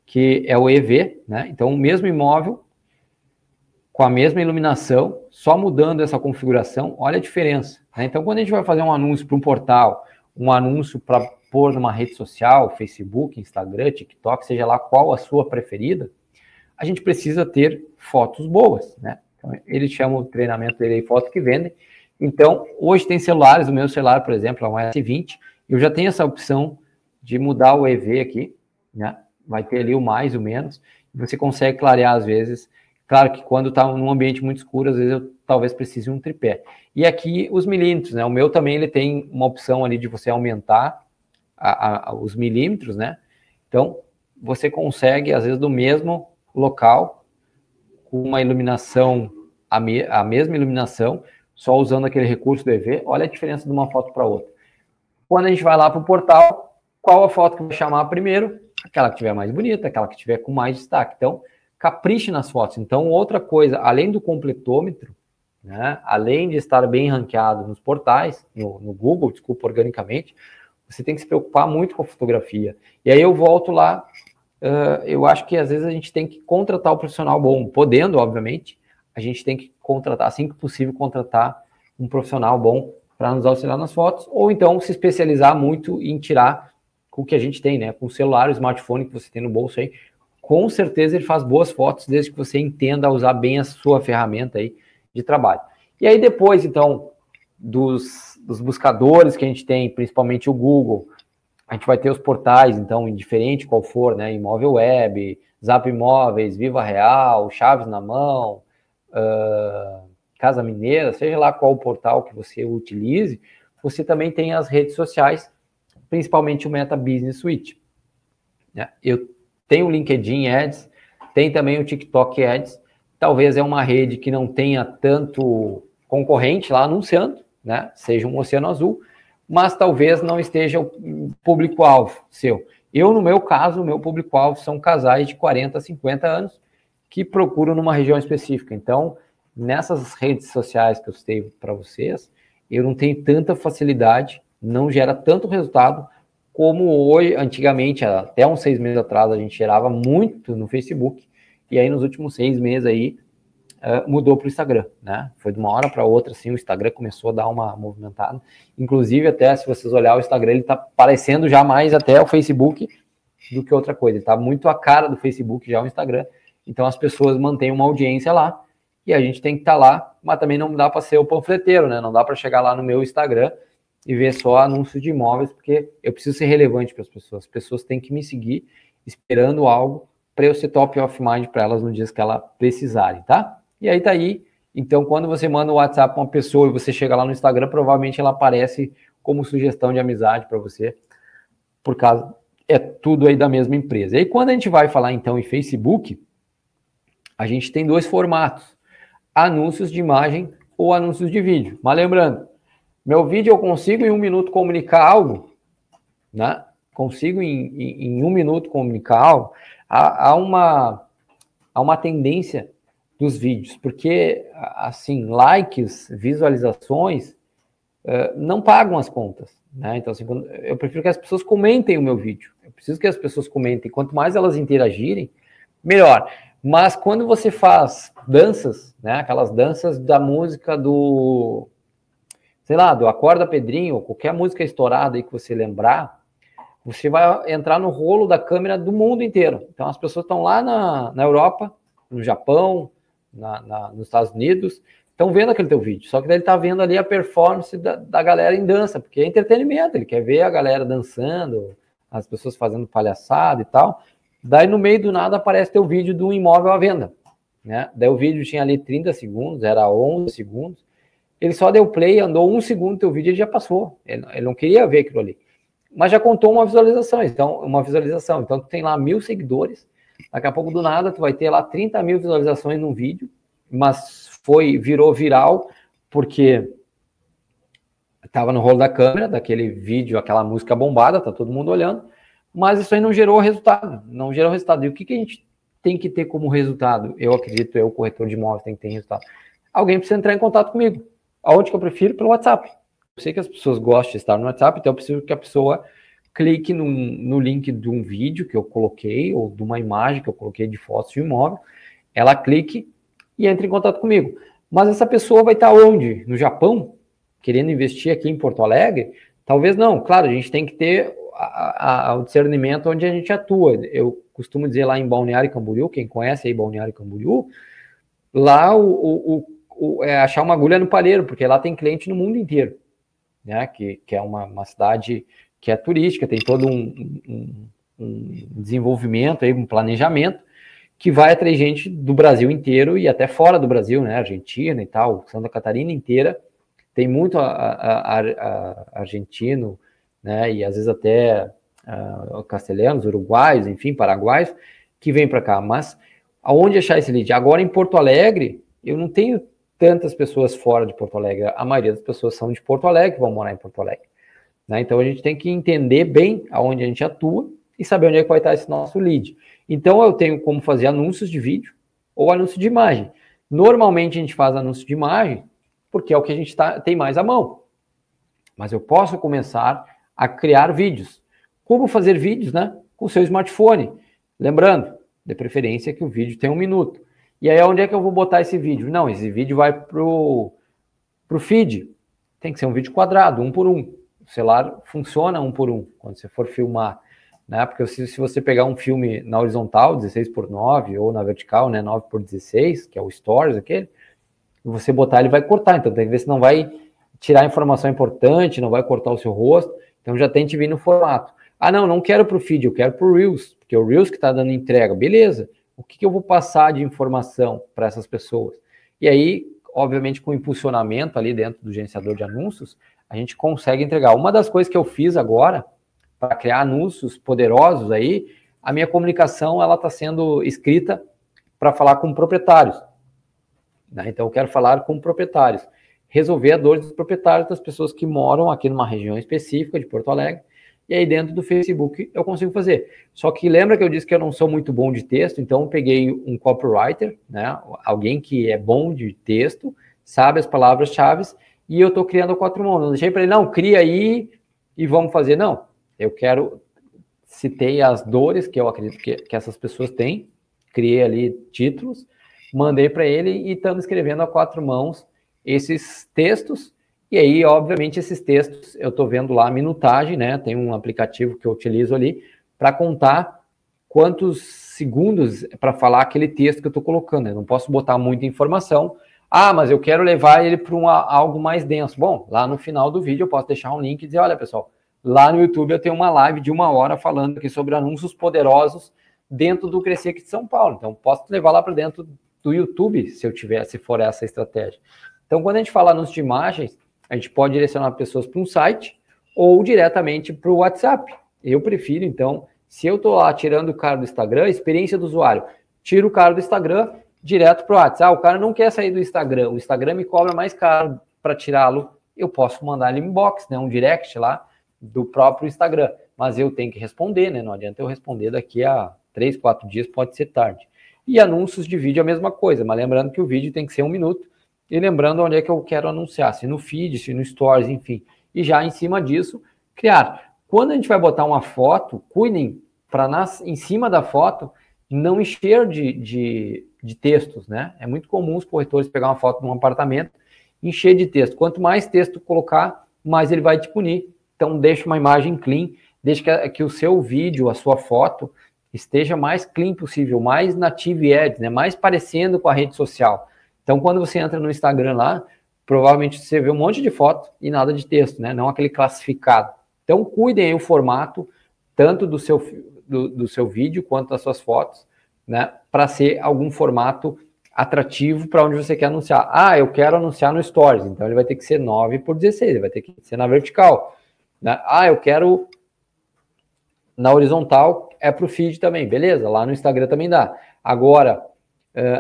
que é o EV, né? Então o mesmo imóvel com a mesma iluminação, só mudando essa configuração, olha a diferença. Né? Então quando a gente vai fazer um anúncio para um portal, um anúncio para pôr numa rede social, Facebook, Instagram, TikTok, seja lá qual a sua preferida, a gente precisa ter fotos boas, né? Então, ele chama o treinamento dele de fotos que vendem. Então, hoje tem celulares, o meu celular, por exemplo, é um S20, eu já tenho essa opção de mudar o EV aqui, né? Vai ter ali o mais, o menos, você consegue clarear às vezes. Claro que quando está num ambiente muito escuro, às vezes eu talvez precise de um tripé. E aqui os milímetros, né? O meu também ele tem uma opção ali de você aumentar a, a, os milímetros, né? Então, você consegue, às vezes, do mesmo local, com uma iluminação, a, me, a mesma iluminação, só usando aquele recurso do EV, olha a diferença de uma foto para outra. Quando a gente vai lá para o portal, qual a foto que vai chamar primeiro? Aquela que tiver mais bonita, aquela que tiver com mais destaque. Então, capriche nas fotos. Então, outra coisa, além do completômetro, né, além de estar bem ranqueado nos portais, no, no Google, desculpa, organicamente, você tem que se preocupar muito com a fotografia. E aí eu volto lá, uh, eu acho que às vezes a gente tem que contratar o profissional bom, podendo, obviamente, a gente tem que contratar, assim que possível, contratar um profissional bom para nos auxiliar nas fotos, ou então se especializar muito em tirar com o que a gente tem, né? Com o celular, o smartphone que você tem no bolso aí, com certeza ele faz boas fotos, desde que você entenda usar bem a sua ferramenta aí de trabalho. E aí depois, então, dos, dos buscadores que a gente tem, principalmente o Google, a gente vai ter os portais, então, indiferente qual for, né? Imóvel Web, Zap Imóveis, Viva Real, Chaves na Mão, uh, Casa Mineira, seja lá qual portal que você utilize, você também tem as redes sociais, principalmente o Meta Business Suite. Né? Eu tenho o LinkedIn Ads, tem também o TikTok Ads, talvez é uma rede que não tenha tanto concorrente lá anunciando, né? Seja um oceano azul, mas talvez não esteja o público-alvo seu. Eu, no meu caso, o meu público-alvo são casais de 40 a 50 anos que procuram numa região específica. Então, nessas redes sociais que eu citei para vocês, eu não tenho tanta facilidade, não gera tanto resultado como hoje, antigamente, até uns seis meses atrás, a gente gerava muito no Facebook, e aí nos últimos seis meses aí uh, mudou para o Instagram, né? Foi de uma hora para outra, assim, o Instagram começou a dar uma movimentada. Inclusive, até se vocês olhar o Instagram, ele está parecendo já mais até o Facebook do que outra coisa. Ele está muito a cara do Facebook já o Instagram. Então as pessoas mantêm uma audiência lá e a gente tem que estar tá lá, mas também não dá para ser o panfleteiro, né? Não dá para chegar lá no meu Instagram e ver só anúncios de imóveis, porque eu preciso ser relevante para as pessoas. As pessoas têm que me seguir esperando algo para eu ser top of mind para elas nos dias que elas precisarem, tá? E aí tá aí. Então, quando você manda um WhatsApp para uma pessoa e você chega lá no Instagram, provavelmente ela aparece como sugestão de amizade para você, por causa é tudo aí da mesma empresa. E aí, quando a gente vai falar então em Facebook, a gente tem dois formatos: anúncios de imagem ou anúncios de vídeo. Mas lembrando, meu vídeo eu consigo em um minuto comunicar algo, né? Consigo em, em, em um minuto comunicar algo. Há, há, uma, há uma tendência dos vídeos, porque, assim, likes, visualizações, uh, não pagam as contas, né? Então, assim, eu prefiro que as pessoas comentem o meu vídeo. Eu preciso que as pessoas comentem. Quanto mais elas interagirem, melhor. Mas quando você faz danças, né, aquelas danças da música do, sei lá, do Acorda Pedrinho, qualquer música estourada aí que você lembrar, você vai entrar no rolo da câmera do mundo inteiro. Então as pessoas estão lá na, na Europa, no Japão, na, na, nos Estados Unidos, estão vendo aquele teu vídeo. Só que ele está vendo ali a performance da, da galera em dança, porque é entretenimento, ele quer ver a galera dançando, as pessoas fazendo palhaçada e tal. Daí no meio do nada aparece teu vídeo de um imóvel à venda. Né? Daí o vídeo tinha ali 30 segundos, era 11 segundos. Ele só deu play, andou um segundo teu vídeo e já passou. Ele, ele, não queria ver aquilo ali. Mas já contou uma visualização, então, uma visualização. Então tu tem lá mil seguidores. Daqui a pouco do nada tu vai ter lá 30 mil visualizações num vídeo, mas foi virou viral porque estava no rolo da câmera, daquele vídeo, aquela música bombada, tá todo mundo olhando mas isso aí não gerou resultado, não gerou resultado. E o que, que a gente tem que ter como resultado? Eu acredito, eu, corretor de imóveis, tem que ter resultado. Alguém precisa entrar em contato comigo. Aonde que eu prefiro? Pelo WhatsApp. Eu sei que as pessoas gostam de estar no WhatsApp, então eu preciso que a pessoa clique no, no link de um vídeo que eu coloquei, ou de uma imagem que eu coloquei de fotos de imóvel, ela clique e entre em contato comigo. Mas essa pessoa vai estar onde? No Japão? Querendo investir aqui em Porto Alegre? Talvez não. Claro, a gente tem que ter ao discernimento onde a gente atua. Eu costumo dizer lá em Balneário Camboriú, quem conhece aí Balneário Camboriú, lá o, o, o, é achar uma agulha no palheiro, porque lá tem cliente no mundo inteiro, né? Que, que é uma, uma cidade que é turística, tem todo um, um, um desenvolvimento aí, um planejamento que vai atrair gente do Brasil inteiro e até fora do Brasil, né? Argentina e tal, Santa Catarina inteira. Tem muito a, a, a, a argentino, né? E às vezes até uh, castelhanos, uruguais, enfim, paraguaios, que vêm para cá. Mas aonde achar esse lead? Agora em Porto Alegre, eu não tenho tantas pessoas fora de Porto Alegre. A maioria das pessoas são de Porto Alegre, vão morar em Porto Alegre. Né? Então a gente tem que entender bem aonde a gente atua e saber onde é que vai estar esse nosso lead. Então eu tenho como fazer anúncios de vídeo ou anúncio de imagem. Normalmente a gente faz anúncio de imagem porque é o que a gente tá, tem mais à mão. Mas eu posso começar a criar vídeos. Como fazer vídeos, né? Com seu smartphone. Lembrando, de preferência que o vídeo tenha um minuto. E aí, onde é que eu vou botar esse vídeo? Não, esse vídeo vai pro, pro feed. Tem que ser um vídeo quadrado, um por um. O celular funciona um por um, quando você for filmar. Né? Porque se, se você pegar um filme na horizontal, 16 por 9, ou na vertical, né, 9 por 16, que é o Stories aquele, você botar, ele vai cortar. Então tem que ver se não vai tirar informação importante, não vai cortar o seu rosto. Então já tente vir no formato. Ah, não, não quero para o feed, eu quero para o Reels, porque é o Reels que está dando entrega. Beleza, o que, que eu vou passar de informação para essas pessoas? E aí, obviamente, com o impulsionamento ali dentro do gerenciador de anúncios, a gente consegue entregar. Uma das coisas que eu fiz agora para criar anúncios poderosos aí, a minha comunicação ela está sendo escrita para falar com proprietários. Né? Então, eu quero falar com proprietários, resolver a dor dos proprietários das pessoas que moram aqui numa região específica de Porto Alegre e aí dentro do Facebook eu consigo fazer. Só que lembra que eu disse que eu não sou muito bom de texto, então peguei um copywriter, né, alguém que é bom de texto, sabe as palavras-chave, e eu estou criando quatro mãos. Não deixei para ele, não, cria aí e vamos fazer. Não, eu quero, citei as dores que eu acredito que, que essas pessoas têm, criei ali títulos, mandei para ele e estamos escrevendo a quatro mãos esses textos e aí, obviamente, esses textos eu estou vendo lá a minutagem, né? Tem um aplicativo que eu utilizo ali para contar quantos segundos para falar aquele texto que eu estou colocando. Eu não posso botar muita informação. Ah, mas eu quero levar ele para algo mais denso. Bom, lá no final do vídeo eu posso deixar um link e dizer: olha, pessoal, lá no YouTube eu tenho uma live de uma hora falando aqui sobre anúncios poderosos dentro do Crescer aqui de São Paulo. Então, posso levar lá para dentro do YouTube, se eu tiver, se for essa estratégia. Então, quando a gente fala anúncio de imagens, a gente pode direcionar pessoas para um site ou diretamente para o WhatsApp. Eu prefiro, então, se eu estou lá tirando o cara do Instagram, experiência do usuário, tiro o cara do Instagram direto para o WhatsApp. Ah, o cara não quer sair do Instagram, o Instagram me cobra mais caro para tirá-lo. Eu posso mandar ele inbox, né, um direct lá do próprio Instagram, mas eu tenho que responder, né? Não adianta eu responder daqui a três, quatro dias, pode ser tarde. E anúncios de vídeo é a mesma coisa, mas lembrando que o vídeo tem que ser um minuto e lembrando onde é que eu quero anunciar, se no feed, se no stories, enfim. E já em cima disso, criar. Quando a gente vai botar uma foto, cuidem para em cima da foto não encher de, de, de, textos, né? É muito comum os corretores pegar uma foto de um apartamento encher de texto. Quanto mais texto colocar, mais ele vai te punir. Então, deixa uma imagem clean, deixa que, que o seu vídeo, a sua foto, esteja mais clean possível, mais native ads, né? Mais parecendo com a rede social. Então, quando você entra no Instagram lá, provavelmente você vê um monte de foto e nada de texto, né? Não aquele classificado. Então, cuidem aí o formato, tanto do seu, do, do seu vídeo quanto das suas fotos, né? Para ser algum formato atrativo para onde você quer anunciar. Ah, eu quero anunciar no Stories, então ele vai ter que ser 9 por 16, ele vai ter que ser na vertical. Né? Ah, eu quero na horizontal, é para o feed também, beleza? Lá no Instagram também dá. Agora,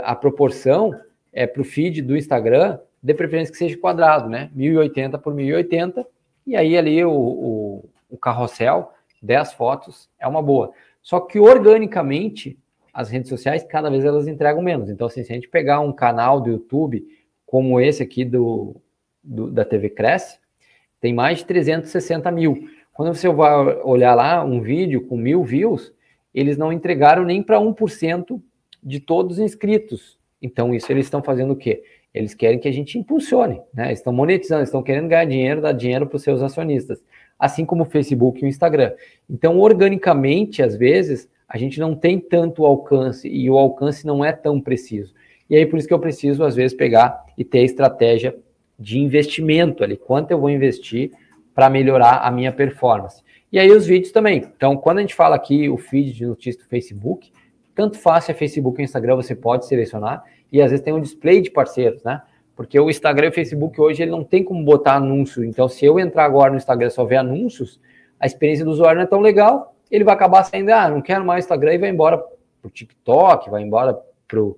a proporção é, para o feed do Instagram, de preferência que seja quadrado, né? 1080 por 1080, e aí ali o, o, o carrossel, 10 fotos, é uma boa. Só que organicamente, as redes sociais, cada vez elas entregam menos. Então, assim, se a gente pegar um canal do YouTube, como esse aqui do, do da TV Cresce, tem mais de 360 mil. Quando você vai olhar lá um vídeo com mil views, eles não entregaram nem para 1% de todos os inscritos então, isso eles estão fazendo o quê? Eles querem que a gente impulsione, né? Estão monetizando, estão querendo ganhar dinheiro, dar dinheiro para os seus acionistas, assim como o Facebook e o Instagram. Então, organicamente, às vezes, a gente não tem tanto alcance e o alcance não é tão preciso. E aí, por isso que eu preciso, às vezes, pegar e ter a estratégia de investimento ali, quanto eu vou investir para melhorar a minha performance. E aí os vídeos também. Então, quando a gente fala aqui o feed de notícias do Facebook, tanto faz se é Facebook ou Instagram, você pode selecionar, e às vezes tem um display de parceiros, né? Porque o Instagram e o Facebook hoje ele não tem como botar anúncio. Então, se eu entrar agora no Instagram e só ver anúncios, a experiência do usuário não é tão legal, ele vai acabar saindo, ah, não quero mais Instagram e vai embora pro TikTok, vai embora pro,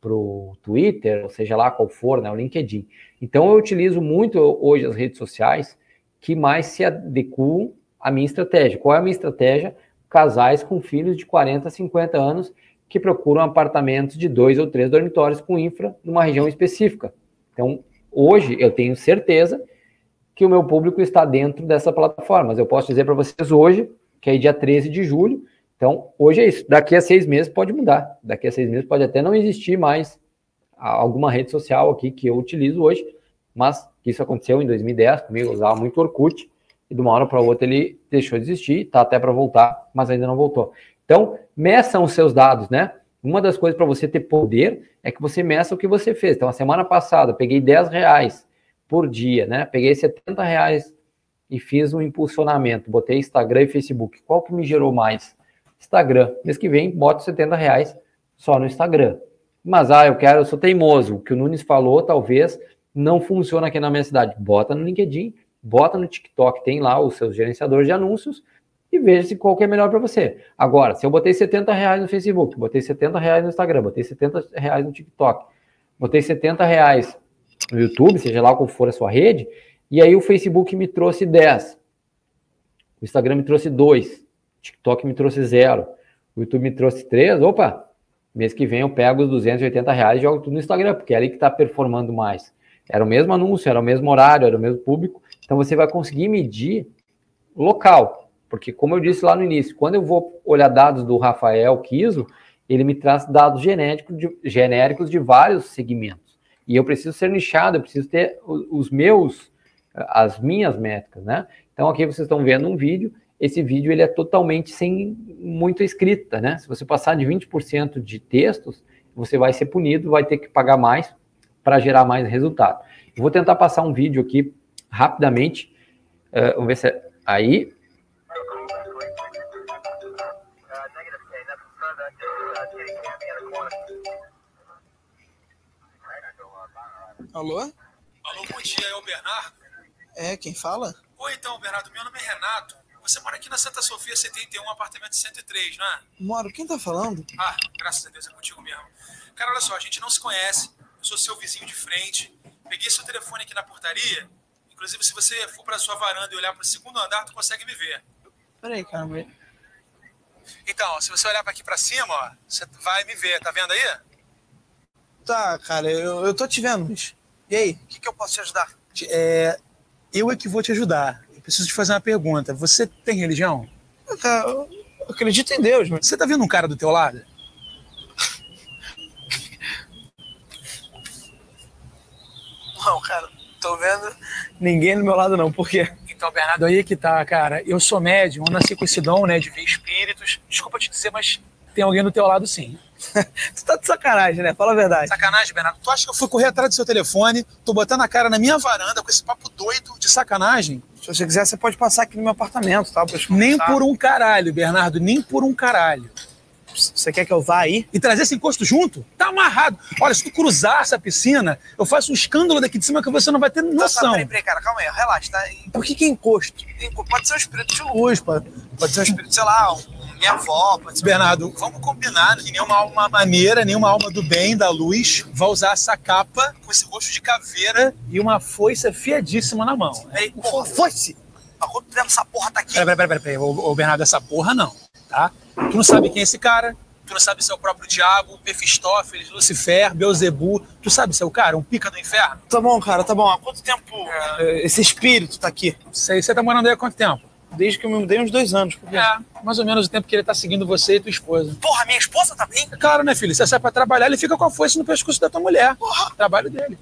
pro Twitter, ou seja lá qual for, né, o LinkedIn. Então, eu utilizo muito hoje as redes sociais que mais se adequam à minha estratégia. Qual é a minha estratégia? Casais com filhos de 40, 50 anos que procuram apartamentos de dois ou três dormitórios com infra numa região específica. Então, hoje eu tenho certeza que o meu público está dentro dessa plataforma. Mas eu posso dizer para vocês hoje, que é dia 13 de julho. Então, hoje é isso. Daqui a seis meses pode mudar. Daqui a seis meses pode até não existir mais alguma rede social aqui que eu utilizo hoje, mas isso aconteceu em 2010 comigo, eu usava muito Orkut, e de uma hora para outra ele deixou de existir, tá até para voltar, mas ainda não voltou. Então, meçam os seus dados, né? Uma das coisas para você ter poder é que você meça o que você fez. Então, a semana passada, peguei 10 reais por dia, né? Peguei 70 reais e fiz um impulsionamento. Botei Instagram e Facebook. Qual que me gerou mais? Instagram. Mês que vem, boto 70 reais só no Instagram. Mas, ah, eu quero, eu sou teimoso. O que o Nunes falou, talvez não funciona aqui na minha cidade. Bota no LinkedIn, bota no TikTok, tem lá os seus gerenciadores de anúncios e veja se qual que é melhor para você. Agora, se eu botei 70 reais no Facebook, botei 70 reais no Instagram, botei 70 reais no TikTok, botei 70 reais no YouTube, seja lá qual for a sua rede, e aí o Facebook me trouxe 10, o Instagram me trouxe 2, o TikTok me trouxe 0, o YouTube me trouxe 3, opa, mês que vem eu pego os 280 reais e jogo tudo no Instagram, porque é ali que está performando mais. Era o mesmo anúncio, era o mesmo horário, era o mesmo público, então você vai conseguir medir local, porque, como eu disse lá no início, quando eu vou olhar dados do Rafael Kiso, ele me traz dados genéricos de, genéricos de vários segmentos. E eu preciso ser nichado, eu preciso ter os meus, as minhas métricas, né? Então, aqui vocês estão vendo um vídeo. Esse vídeo ele é totalmente sem muita escrita, né? Se você passar de 20% de textos, você vai ser punido, vai ter que pagar mais para gerar mais resultado. Eu vou tentar passar um vídeo aqui rapidamente. Uh, vamos ver se é aí. Alô? Alô, bom dia, é o Bernardo? É, quem fala? Oi, então, Bernardo, meu nome é Renato. Você mora aqui na Santa Sofia 71, apartamento 103, não é? Moro, quem tá falando? Ah, graças a Deus é contigo mesmo. Cara, olha só, a gente não se conhece, eu sou seu vizinho de frente. Peguei seu telefone aqui na portaria. Inclusive, se você for pra sua varanda e olhar pro segundo andar, tu consegue me ver. Peraí, cara. Então, se você olhar para aqui para cima, ó, você vai me ver, tá vendo aí? Tá, cara, eu, eu tô te vendo, mas. E aí? O que, que eu posso te ajudar? É, eu é que vou te ajudar. Eu preciso te fazer uma pergunta. Você tem religião? Eu, eu acredito em Deus, mas. Você tá vendo um cara do teu lado? Não, cara, tô vendo ninguém do meu lado, não. Por quê? Então, Bernardo, aí que tá, cara. Eu sou médium, eu nasci com esse dom, né, de ver espíritos. Desculpa te dizer, mas tem alguém do teu lado, sim. tu tá de sacanagem, né? Fala a verdade. Sacanagem, Bernardo. Tu acha que eu fui correr atrás do seu telefone, tô botando a cara na minha varanda com esse papo doido de sacanagem? Se você quiser, você pode passar aqui no meu apartamento, tá? Nem por um caralho, Bernardo, nem por um caralho. Você quer que eu vá aí? E trazer esse encosto junto? Tá amarrado. Olha, se tu cruzar essa piscina, eu faço um escândalo daqui de cima que você não vai ter noção. Tá, tá, peraí, peraí, cara, calma aí, relaxa, tá? Por que que é encosto? Pode ser um espírito de luz, pode, pode ser um espírito, sei lá, um, minha avó, pode ser... Bernardo, vamos combinar que nenhuma alma maneira, nenhuma alma do bem, da luz, vai usar essa capa com esse rosto de caveira e uma foice afiadíssima na mão. Ei, porra, foice? Há quanto tempo essa porra tá aqui? Peraí, peraí, peraí, peraí. Ô, ô, Bernardo, essa porra não, tá? Tu não sabe quem é esse cara, tu não sabe se é o próprio diabo, Mefistófeles, Lucifer, Beuzebu, tu sabe se é o cara, um pica do inferno? Tá bom, cara, tá bom. Há quanto tempo é... esse espírito tá aqui? Sei, você tá morando aí há quanto tempo? Desde que eu me mudei uns dois anos. Porque É. mais ou menos o tempo que ele tá seguindo você e tua esposa. Porra, minha esposa também? É Claro, né, filho? Você sai pra trabalhar, ele fica com a foice no pescoço da tua mulher. Porra. Trabalho dele.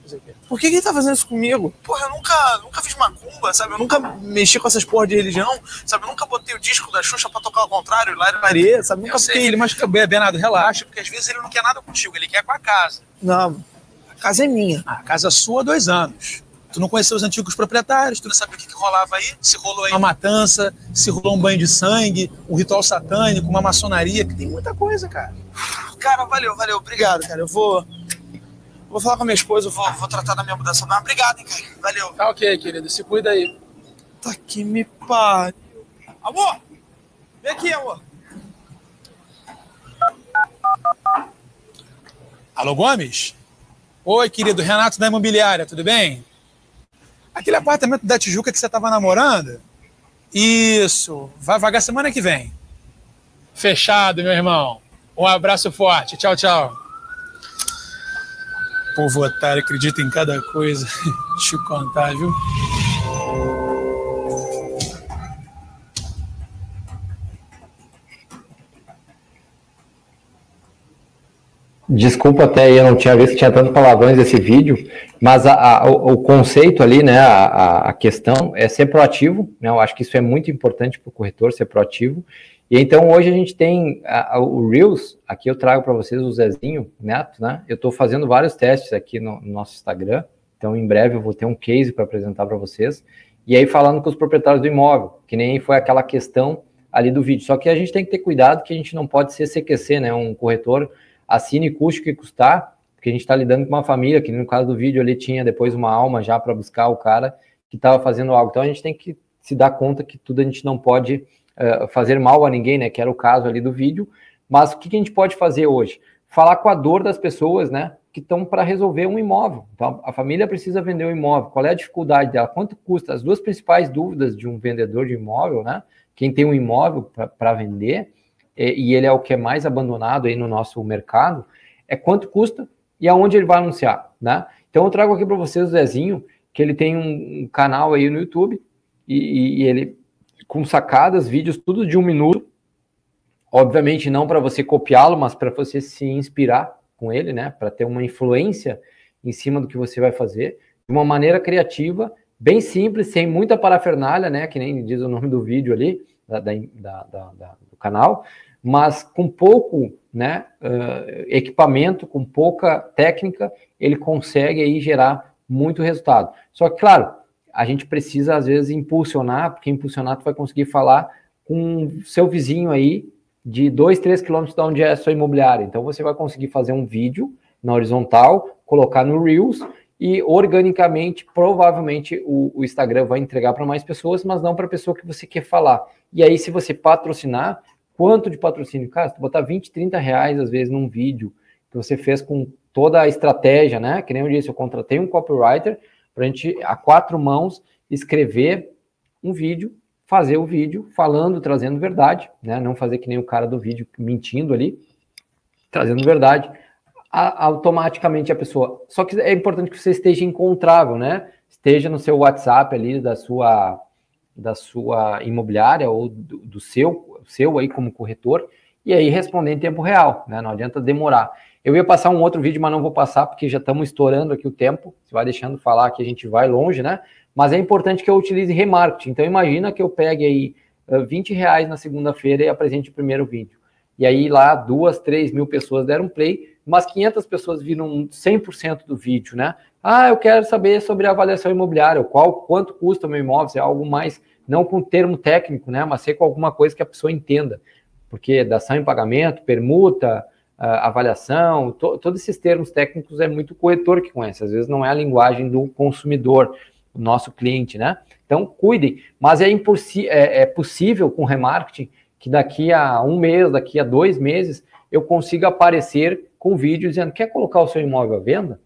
Por que, que ele tá fazendo isso comigo? Porra, eu nunca, nunca fiz macumba, sabe? Eu nunca mexi com essas porra de religião, sabe? Eu nunca botei o disco da Xuxa pra tocar ao contrário, lá era Maria, sabe? Nunca Nunca fiquei ele, mas Bernardo, relaxa. Porque às vezes ele não quer nada contigo, ele quer com a casa. Não, a casa é minha. A casa sua há dois anos. Tu não conheceu os antigos proprietários, tu não sabe o que, que rolava aí? Se rolou aí. uma matança, se rolou um banho de sangue, um ritual satânico, uma maçonaria, que tem muita coisa, cara. Cara, valeu, valeu, obrigado, cara. Eu vou. Vou falar com a minha esposa, eu vou, vou tratar da minha mudança. Mas obrigado, hein, cara. Valeu. Tá ok, querido, se cuida aí. Tá que me pariu. Amor! Vem aqui, amor. Alô, Gomes? Oi, querido, Renato da Imobiliária, tudo bem? Aquele apartamento da Tijuca que você estava namorando? Isso, vai vagar semana que vem. Fechado, meu irmão. Um abraço forte, tchau, tchau. Povo otário, acredita em cada coisa. Deixa eu contar, viu? Desculpa até, eu não tinha visto que tinha tantos palavrões nesse vídeo, mas a, a, o, conceito ali, né, a, a questão é ser proativo, né, eu acho que isso é muito importante para o corretor ser proativo, e então hoje a gente tem o Reels, aqui eu trago para vocês o Zezinho Neto, né, eu estou fazendo vários testes aqui no, no nosso Instagram, então em breve eu vou ter um case para apresentar para vocês, e aí falando com os proprietários do imóvel, que nem foi aquela questão ali do vídeo, só que a gente tem que ter cuidado que a gente não pode ser CQC, né, um corretor assine custe que custar, porque a gente está lidando com uma família, que no caso do vídeo ali tinha depois uma alma já para buscar o cara que estava fazendo algo. Então a gente tem que se dar conta que tudo a gente não pode uh, fazer mal a ninguém, né? Que era o caso ali do vídeo. Mas o que, que a gente pode fazer hoje? Falar com a dor das pessoas, né? Que estão para resolver um imóvel. Então a família precisa vender um imóvel. Qual é a dificuldade dela? Quanto custa? As duas principais dúvidas de um vendedor de imóvel, né? Quem tem um imóvel para vender e ele é o que é mais abandonado aí no nosso mercado, é quanto custa e aonde ele vai anunciar, né? Então eu trago aqui para vocês o Zezinho, que ele tem um, um canal aí no YouTube e, e, ele com sacadas, vídeos, tudo de um minuto. Obviamente não para você copiá-lo, mas para você se inspirar com ele, né? Para ter uma influência em cima do que você vai fazer de uma maneira criativa, bem simples, sem muita parafernália, né? Que nem diz o nome do vídeo ali da, da, da, da do canal mas com pouco né, uh, equipamento, com pouca técnica, ele consegue aí gerar muito resultado. Só que, claro, a gente precisa às vezes impulsionar, porque impulsionar tu vai conseguir falar com seu vizinho aí de 2, 3 quilômetros de onde é a sua imobiliária. Então você vai conseguir fazer um vídeo na horizontal, colocar no Reels e organicamente, provavelmente o, o Instagram vai entregar para mais pessoas, mas não para a pessoa que você quer falar. E aí, se você patrocinar, quanto de patrocínio? Cara, se tu botar 20, 30 reais, às vezes, num vídeo que você fez com toda a estratégia, né? Que nem eu disse, eu contratei um copywriter para a gente, a quatro mãos, escrever um vídeo, fazer o vídeo falando, trazendo verdade, né? Não fazer que nem o cara do vídeo mentindo ali, trazendo verdade. A, automaticamente a pessoa. Só que é importante que você esteja encontrável, né? Esteja no seu WhatsApp ali da sua da sua imobiliária ou do, do seu, seu aí como corretor, e aí responder em tempo real, né? Não adianta demorar. Eu ia passar um outro vídeo, mas não vou passar porque já estamos estourando aqui o tempo. Você vai deixando falar que a gente vai longe, né? Mas é importante que eu utilize remarketing. Então imagina que eu pegue aí uh, 20 reais na segunda-feira e apresente o primeiro vídeo. E aí lá duas, três mil pessoas deram play, mas 500 pessoas viram 100% do vídeo, né? Ah, eu quero saber sobre a avaliação imobiliária, qual, quanto custa o meu imóvel, se é algo mais, não com termo técnico, né? Mas ser com alguma coisa que a pessoa entenda. Porque dação em pagamento, permuta, uh, avaliação, to, todos esses termos técnicos é muito corretor que conhece, às vezes não é a linguagem do consumidor, o nosso cliente, né? Então, cuidem, mas é, é, é possível com remarketing que daqui a um mês, daqui a dois meses, eu consiga aparecer com vídeo dizendo, quer colocar o seu imóvel à venda?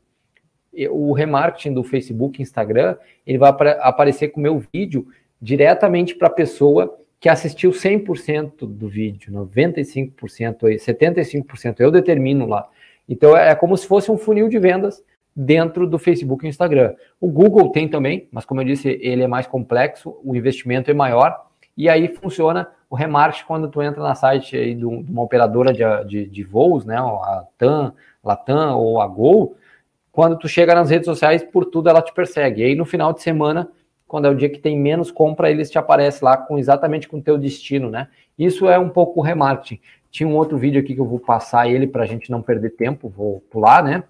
O remarketing do Facebook, Instagram, ele vai aparecer com o meu vídeo diretamente para a pessoa que assistiu 100% do vídeo, 95%, 75%, eu determino lá. Então é como se fosse um funil de vendas dentro do Facebook e Instagram. O Google tem também, mas como eu disse, ele é mais complexo, o investimento é maior, e aí funciona o remarketing quando tu entra na site aí de uma operadora de, de, de voos, né, a TAM, Latam ou a Gol, quando tu chega nas redes sociais, por tudo ela te persegue. E aí no final de semana, quando é o dia que tem menos compra, eles te aparecem lá com exatamente com o teu destino, né? Isso é um pouco remarketing. Tinha um outro vídeo aqui que eu vou passar ele para a gente não perder tempo, vou pular, né?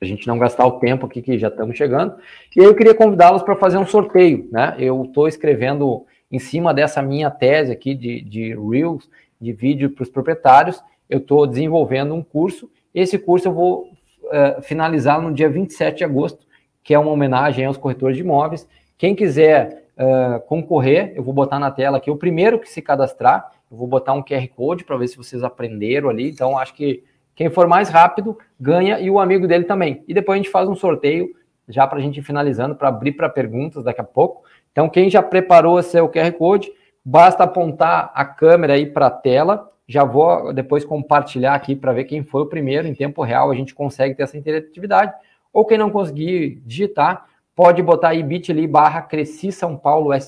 a gente não gastar o tempo aqui que já estamos chegando. E aí eu queria convidá-los para fazer um sorteio, né? Eu estou escrevendo em cima dessa minha tese aqui de, de Reels, de vídeo para os proprietários, eu estou desenvolvendo um curso. Esse curso eu vou uh, finalizar no dia 27 de agosto, que é uma homenagem aos corretores de imóveis. Quem quiser uh, concorrer, eu vou botar na tela aqui o primeiro que se cadastrar, eu vou botar um QR Code para ver se vocês aprenderam ali. Então, acho que quem for mais rápido ganha e o amigo dele também. E depois a gente faz um sorteio já para a gente ir finalizando, para abrir para perguntas daqui a pouco. Então, quem já preparou seu QR Code, basta apontar a câmera aí para a tela. Já vou depois compartilhar aqui para ver quem foi o primeiro em tempo real. A gente consegue ter essa interatividade. Ou quem não conseguir digitar, pode botar aí bit.ly barra Cresci São Paulo é,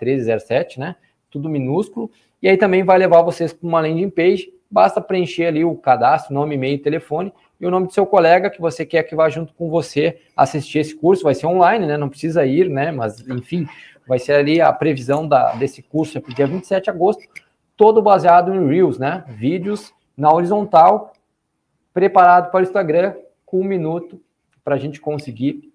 1307, né? Tudo minúsculo. E aí também vai levar vocês para uma landing page basta preencher ali o cadastro, nome, e-mail, telefone e o nome do seu colega que você quer que vá junto com você assistir esse curso. Vai ser online, né? Não precisa ir, né? Mas, enfim, vai ser ali a previsão da, desse curso é para o dia 27 de agosto, todo baseado em Reels, né? Vídeos na horizontal, preparado para o Instagram, com um minuto para a gente conseguir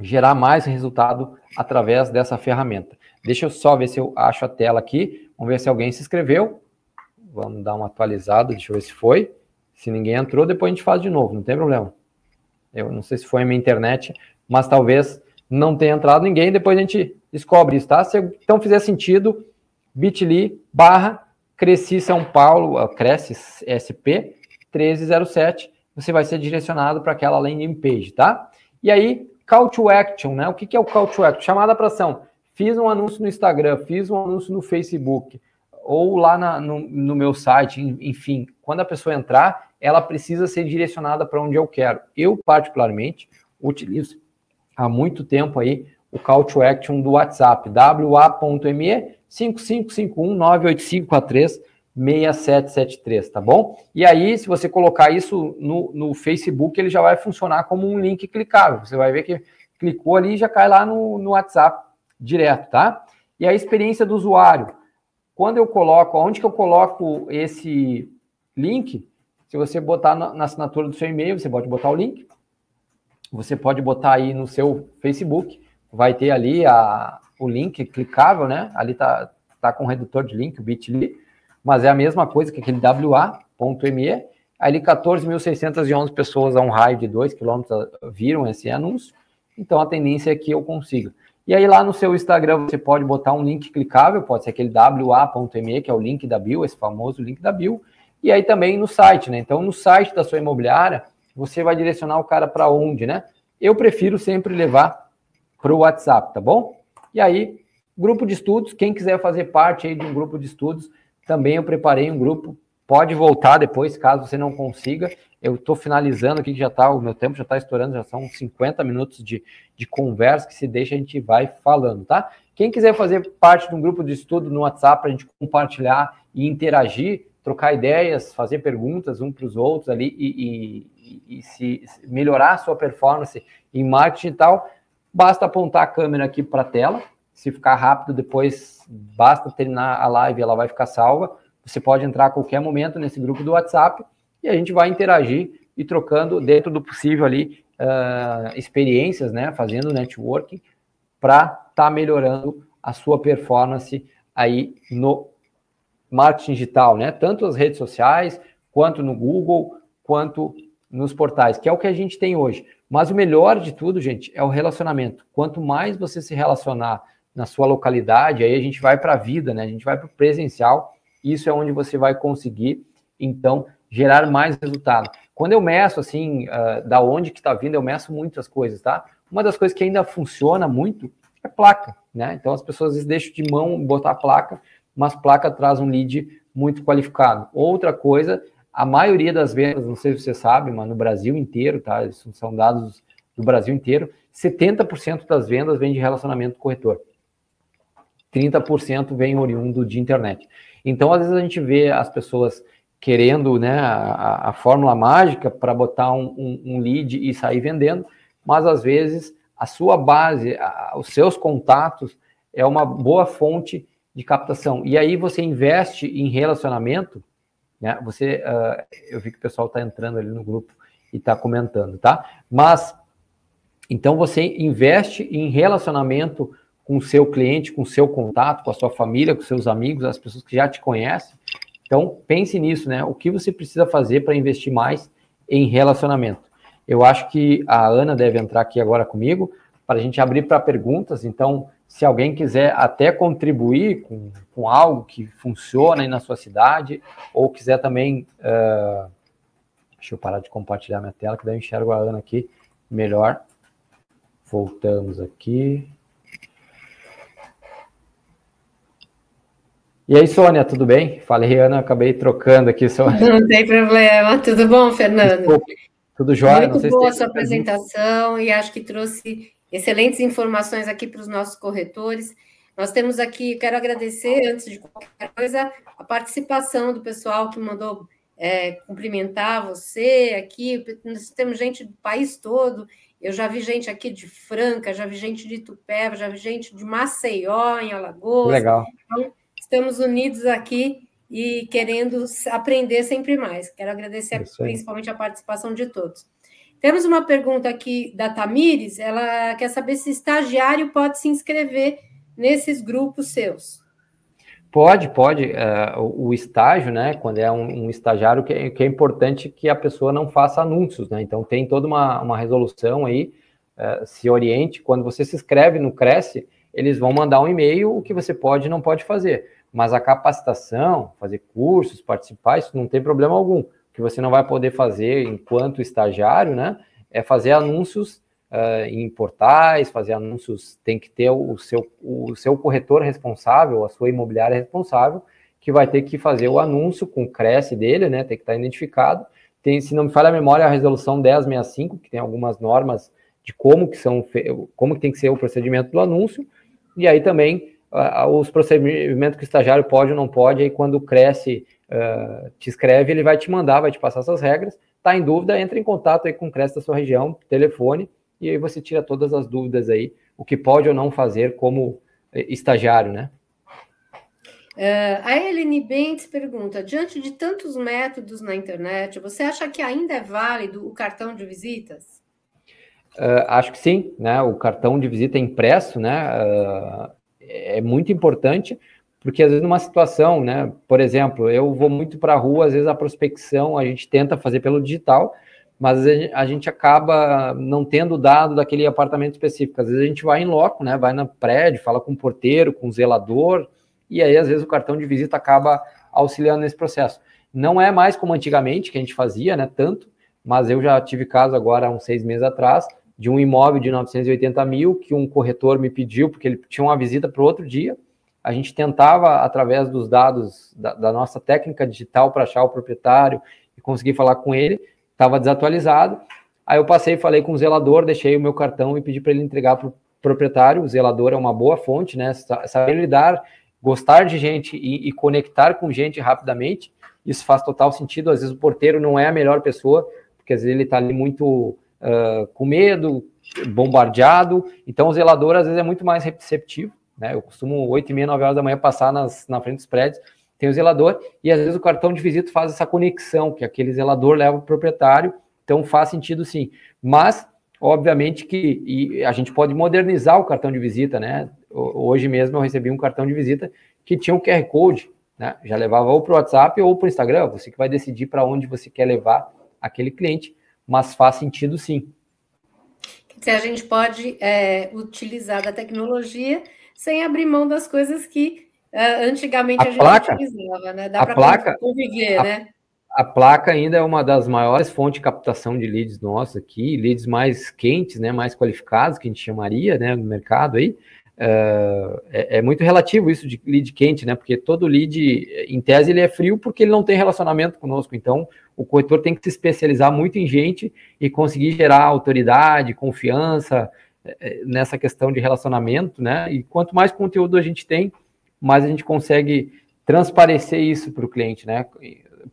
gerar mais resultado através dessa ferramenta. Deixa eu só ver se eu acho a tela aqui. Vamos ver se alguém se inscreveu. Vamos dar uma atualizada, deixa eu ver se foi. Se ninguém entrou, depois a gente faz de novo, não tem problema. Eu não sei se foi a minha internet, mas talvez não tenha entrado ninguém, depois a gente descobre isso, tá? Se então fizer sentido, bit.ly barra Cresci São Paulo, Cresce SP 1307, você vai ser direcionado para aquela landing page, tá? E aí, call to action, né? O que, é o call to action? Chamada para ação. Fiz um anúncio no Instagram, fiz um anúncio no Facebook, ou lá na, no, no, meu site, enfim, quando a pessoa entrar, ela precisa ser direcionada para onde eu quero. Eu, particularmente, utilizo há muito tempo aí o call to action do WhatsApp, wa.me 5551-98543-6773, tá bom? E aí, se você colocar isso no, no Facebook, ele já vai funcionar como um link clicável. Você vai ver que clicou ali e já cai lá no, no WhatsApp direto, tá? E a experiência do usuário quando eu coloco, onde que eu coloco esse link? Se você botar na, na assinatura do seu e-mail, você pode botar o link. Você pode botar aí no seu Facebook, vai ter ali a, o link clicável, né? Ali tá, tá com o redutor de link, o bit.ly, mas é a mesma coisa que aquele wa.me. Ali 14.611 pessoas a um raio de 2 km viram esse anúncio, então a tendência é que eu consiga. E aí lá no seu Instagram você pode botar um link clicável, pode ser aquele wa.me, que é o link da bio, esse famoso link da bio, e aí também no site, né? Então no site da sua imobiliária, você vai direcionar o cara para onde, né? Eu prefiro sempre levar para o WhatsApp, tá bom? E aí, grupo de estudos, quem quiser fazer parte aí de um grupo de estudos, também eu preparei um grupo, pode voltar depois, caso você não consiga. Eu estou finalizando aqui, que já está, o meu tempo já está estourando, já são 50 minutos de, de conversa que se deixa, a gente vai falando, tá? Quem quiser fazer parte de um grupo de estudo no WhatsApp para a gente compartilhar e interagir, trocar ideias, fazer perguntas um para os outros ali e, e, e, se melhorar a sua performance em marketing e tal, basta apontar a câmera aqui para a tela. Se ficar rápido, depois basta terminar a live, ela vai ficar salva. Você pode entrar a qualquer momento nesse grupo do WhatsApp e a gente vai interagir e trocando dentro do possível ali uh, experiências, né, fazendo networking para estar tá melhorando a sua performance aí no marketing digital, né, tanto as redes sociais quanto no Google, quanto nos portais, que é o que a gente tem hoje. Mas o melhor de tudo, gente, é o relacionamento. Quanto mais você se relacionar na sua localidade, aí a gente vai para a vida, né? A gente vai para o presencial. Isso é onde você vai conseguir, então, gerar mais resultado. Quando eu meço, assim, uh, da onde que está vindo, eu meço muitas coisas, tá? Uma das coisas que ainda funciona muito é placa, né? Então, as pessoas vezes deixam de mão botar placa, mas placa traz um lead muito qualificado. Outra coisa, a maioria das vendas, não sei se você sabe, mas no Brasil inteiro, tá? Isso são dados do Brasil inteiro, 70% das vendas vem de relacionamento corretor. 30% vem oriundo de internet. Então, às vezes a gente vê as pessoas querendo né, a, a fórmula mágica para botar um, um, um, lead e sair vendendo, mas às vezes a sua base, a, os seus contatos é uma boa fonte de captação. E aí você investe em relacionamento, né? Você, uh, eu vi que o pessoal está entrando ali no grupo e está comentando, tá? Mas então você investe em relacionamento com o seu cliente, com o seu contato, com a sua família, com seus amigos, as pessoas que já te conhecem. Então pense nisso, né? O que você precisa fazer para investir mais em relacionamento? Eu acho que a Ana deve entrar aqui agora comigo para a gente abrir para perguntas. Então, se alguém quiser até contribuir com, com algo que funciona aí na sua cidade, ou quiser também. Uh, deixa eu parar de compartilhar minha tela, que daí eu enxergo a Ana aqui melhor. Voltamos aqui. E aí, Sônia, tudo bem? Falei, Ana, acabei trocando aqui. Sônia. Não tem problema. Tudo bom, Fernando? Desculpa. Tudo jóia? Muito boa a sua apresentação e acho que trouxe excelentes informações aqui para os nossos corretores. Nós temos aqui, quero agradecer, antes de qualquer coisa, a participação do pessoal que mandou é, cumprimentar você aqui. Nós temos gente do país todo. Eu já vi gente aqui de Franca, já vi gente de Tupéva, já vi gente de Maceió, em Alagoas. Legal. Então, estamos unidos aqui e querendo aprender sempre mais. Quero agradecer principalmente a participação de todos. Temos uma pergunta aqui da Tamires, ela quer saber se estagiário pode se inscrever nesses grupos seus. Pode, pode. Uh, o, estágio, né, quando é um, um estagiário, que é, que é, importante que a pessoa não faça anúncios, né? Então tem toda uma, uma resolução aí, uh, se oriente. Quando você se inscreve no Cresce, eles vão mandar um e-mail o que você pode e não pode fazer. Mas a capacitação, fazer cursos, participar, isso não tem problema algum. O que você não vai poder fazer enquanto estagiário, né? É fazer anúncios uh, em portais, fazer anúncios, tem que ter o seu, o seu corretor responsável, a sua imobiliária responsável, que vai ter que fazer o anúncio com o Cresce dele, né? Tem que estar identificado. Tem, se não me falha a memória, a resolução 1065, que tem algumas normas de como que são como que tem que ser o procedimento do anúncio, e aí também os procedimentos que o estagiário pode ou não pode, aí quando cresce, uh, te escreve, ele vai te mandar, vai te passar essas regras. Tá em dúvida, entra em contato aí com o Cresce da sua região, telefone, e aí você tira todas as dúvidas aí, o que pode ou não fazer como eh, estagiário, né? Uh, a Eleni Bentes pergunta: diante de tantos métodos na internet, você acha que ainda é válido o cartão de visitas? Uh, acho que sim, né? O cartão de visita impresso, né? Uh, é muito importante, porque às vezes numa situação, né, por exemplo, eu vou muito para a rua, às vezes a prospecção a gente tenta fazer pelo digital, mas a gente acaba não tendo dado daquele apartamento específico. Às vezes a gente vai em loco, né, vai no prédio, fala com o porteiro, com o zelador, e aí às vezes o cartão de visita acaba auxiliando nesse processo. Não é mais como antigamente, que a gente fazia, né, tanto, mas eu já tive caso agora, há uns seis meses atrás, de um imóvel de 980 mil que um corretor me pediu, porque ele tinha uma visita para o outro dia. A gente tentava, através dos dados da, da nossa técnica digital, para achar o proprietário e conseguir falar com ele, estava desatualizado. Aí eu passei, falei com o zelador, deixei o meu cartão e pedi para ele entregar para o proprietário. O zelador é uma boa fonte, né? Saber lidar, gostar de gente e, e conectar com gente rapidamente, isso faz total sentido. Às vezes o porteiro não é a melhor pessoa, porque às vezes ele está ali muito uh, com medo, bombardeado. Então, o zelador, às vezes, é muito mais receptivo. Né? Eu costumo, 8 e meia, 9 horas da manhã, passar nas, na frente dos prédios, tem o zelador, e às vezes o cartão de visita faz essa conexão, que aquele zelador leva o proprietário, então faz sentido sim. Mas, obviamente que a gente pode modernizar o cartão de visita, né? Hoje mesmo eu recebi um cartão de visita que tinha um QR Code, né? Já levava ou para o WhatsApp ou para o Instagram, você que vai decidir para onde você quer levar aquele cliente mas faz sentido sim. Se a gente pode é, utilizar da tecnologia sem abrir mão das coisas que uh, antigamente a, a gente placa, utilizava, né? Dá para conviver, a, né? A placa ainda é uma das maiores fontes de captação de leads nossos aqui, leads mais quentes, né, mais qualificados, que a gente chamaria, né, no mercado aí. Uh, é, é, muito relativo isso de lead quente, né? Porque todo lead, em tese, ele é frio porque ele não tem relacionamento conosco. Então, o corretor tem que se especializar muito em gente e conseguir gerar autoridade, confiança é, é, nessa questão de relacionamento, né? E quanto mais conteúdo a gente tem, mais a gente consegue transparecer isso para o cliente, né?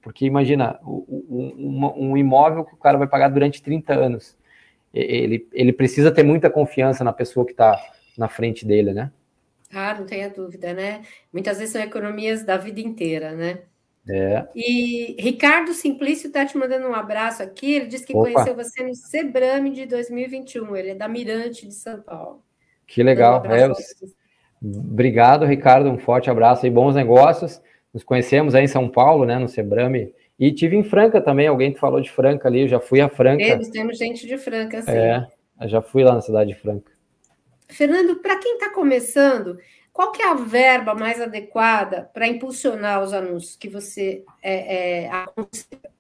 Porque imagina, um, imóvel que o cara vai pagar durante 30 anos. Ele, ele precisa ter muita confiança na pessoa que está na frente dele, né? Ah, não tenha dúvida, né? Muitas vezes são economias da vida inteira, né? É. E Ricardo Simplício está te mandando um abraço aqui. Ele disse que Opa. conheceu você no Sebrame de 2021. Ele é da Mirante de São Paulo. Que legal. Um é, Obrigado, Ricardo. Um forte abraço e bons negócios. Nos conhecemos aí em São Paulo, né, no Sebrame. E tive em Franca também. Alguém falou de Franca ali. Eu já fui a Franca. Temos, temos gente de Franca, sim. É, já fui lá na cidade de Franca. Fernando, para quem está começando, qual que é a verba mais adequada para impulsionar os anúncios que você é, é, aconselha?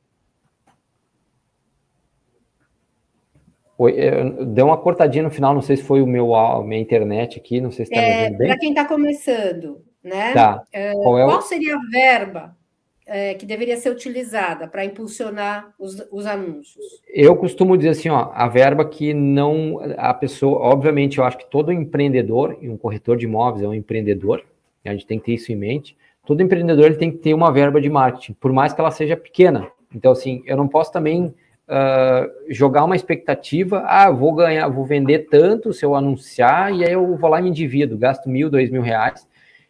Oi, deu uma cortadinha no final, não sei se foi o meu a minha internet aqui, não sei se está é, Para quem está começando, né? Tá. É, qual, é qual seria a verba é, que deveria ser utilizada para impulsionar os, os, anúncios? Eu costumo dizer assim, ó, a verba que não a pessoa, obviamente, eu acho que todo empreendedor e um corretor de imóveis é um empreendedor, a gente tem que ter isso em mente. Todo empreendedor ele tem que ter uma verba de marketing, por mais que ela seja pequena. Então, assim, eu não posso também uh, jogar uma expectativa, ah, vou ganhar, vou vender tanto se eu anunciar, e aí eu vou lá e me endivido, gasto mil, dois mil reais.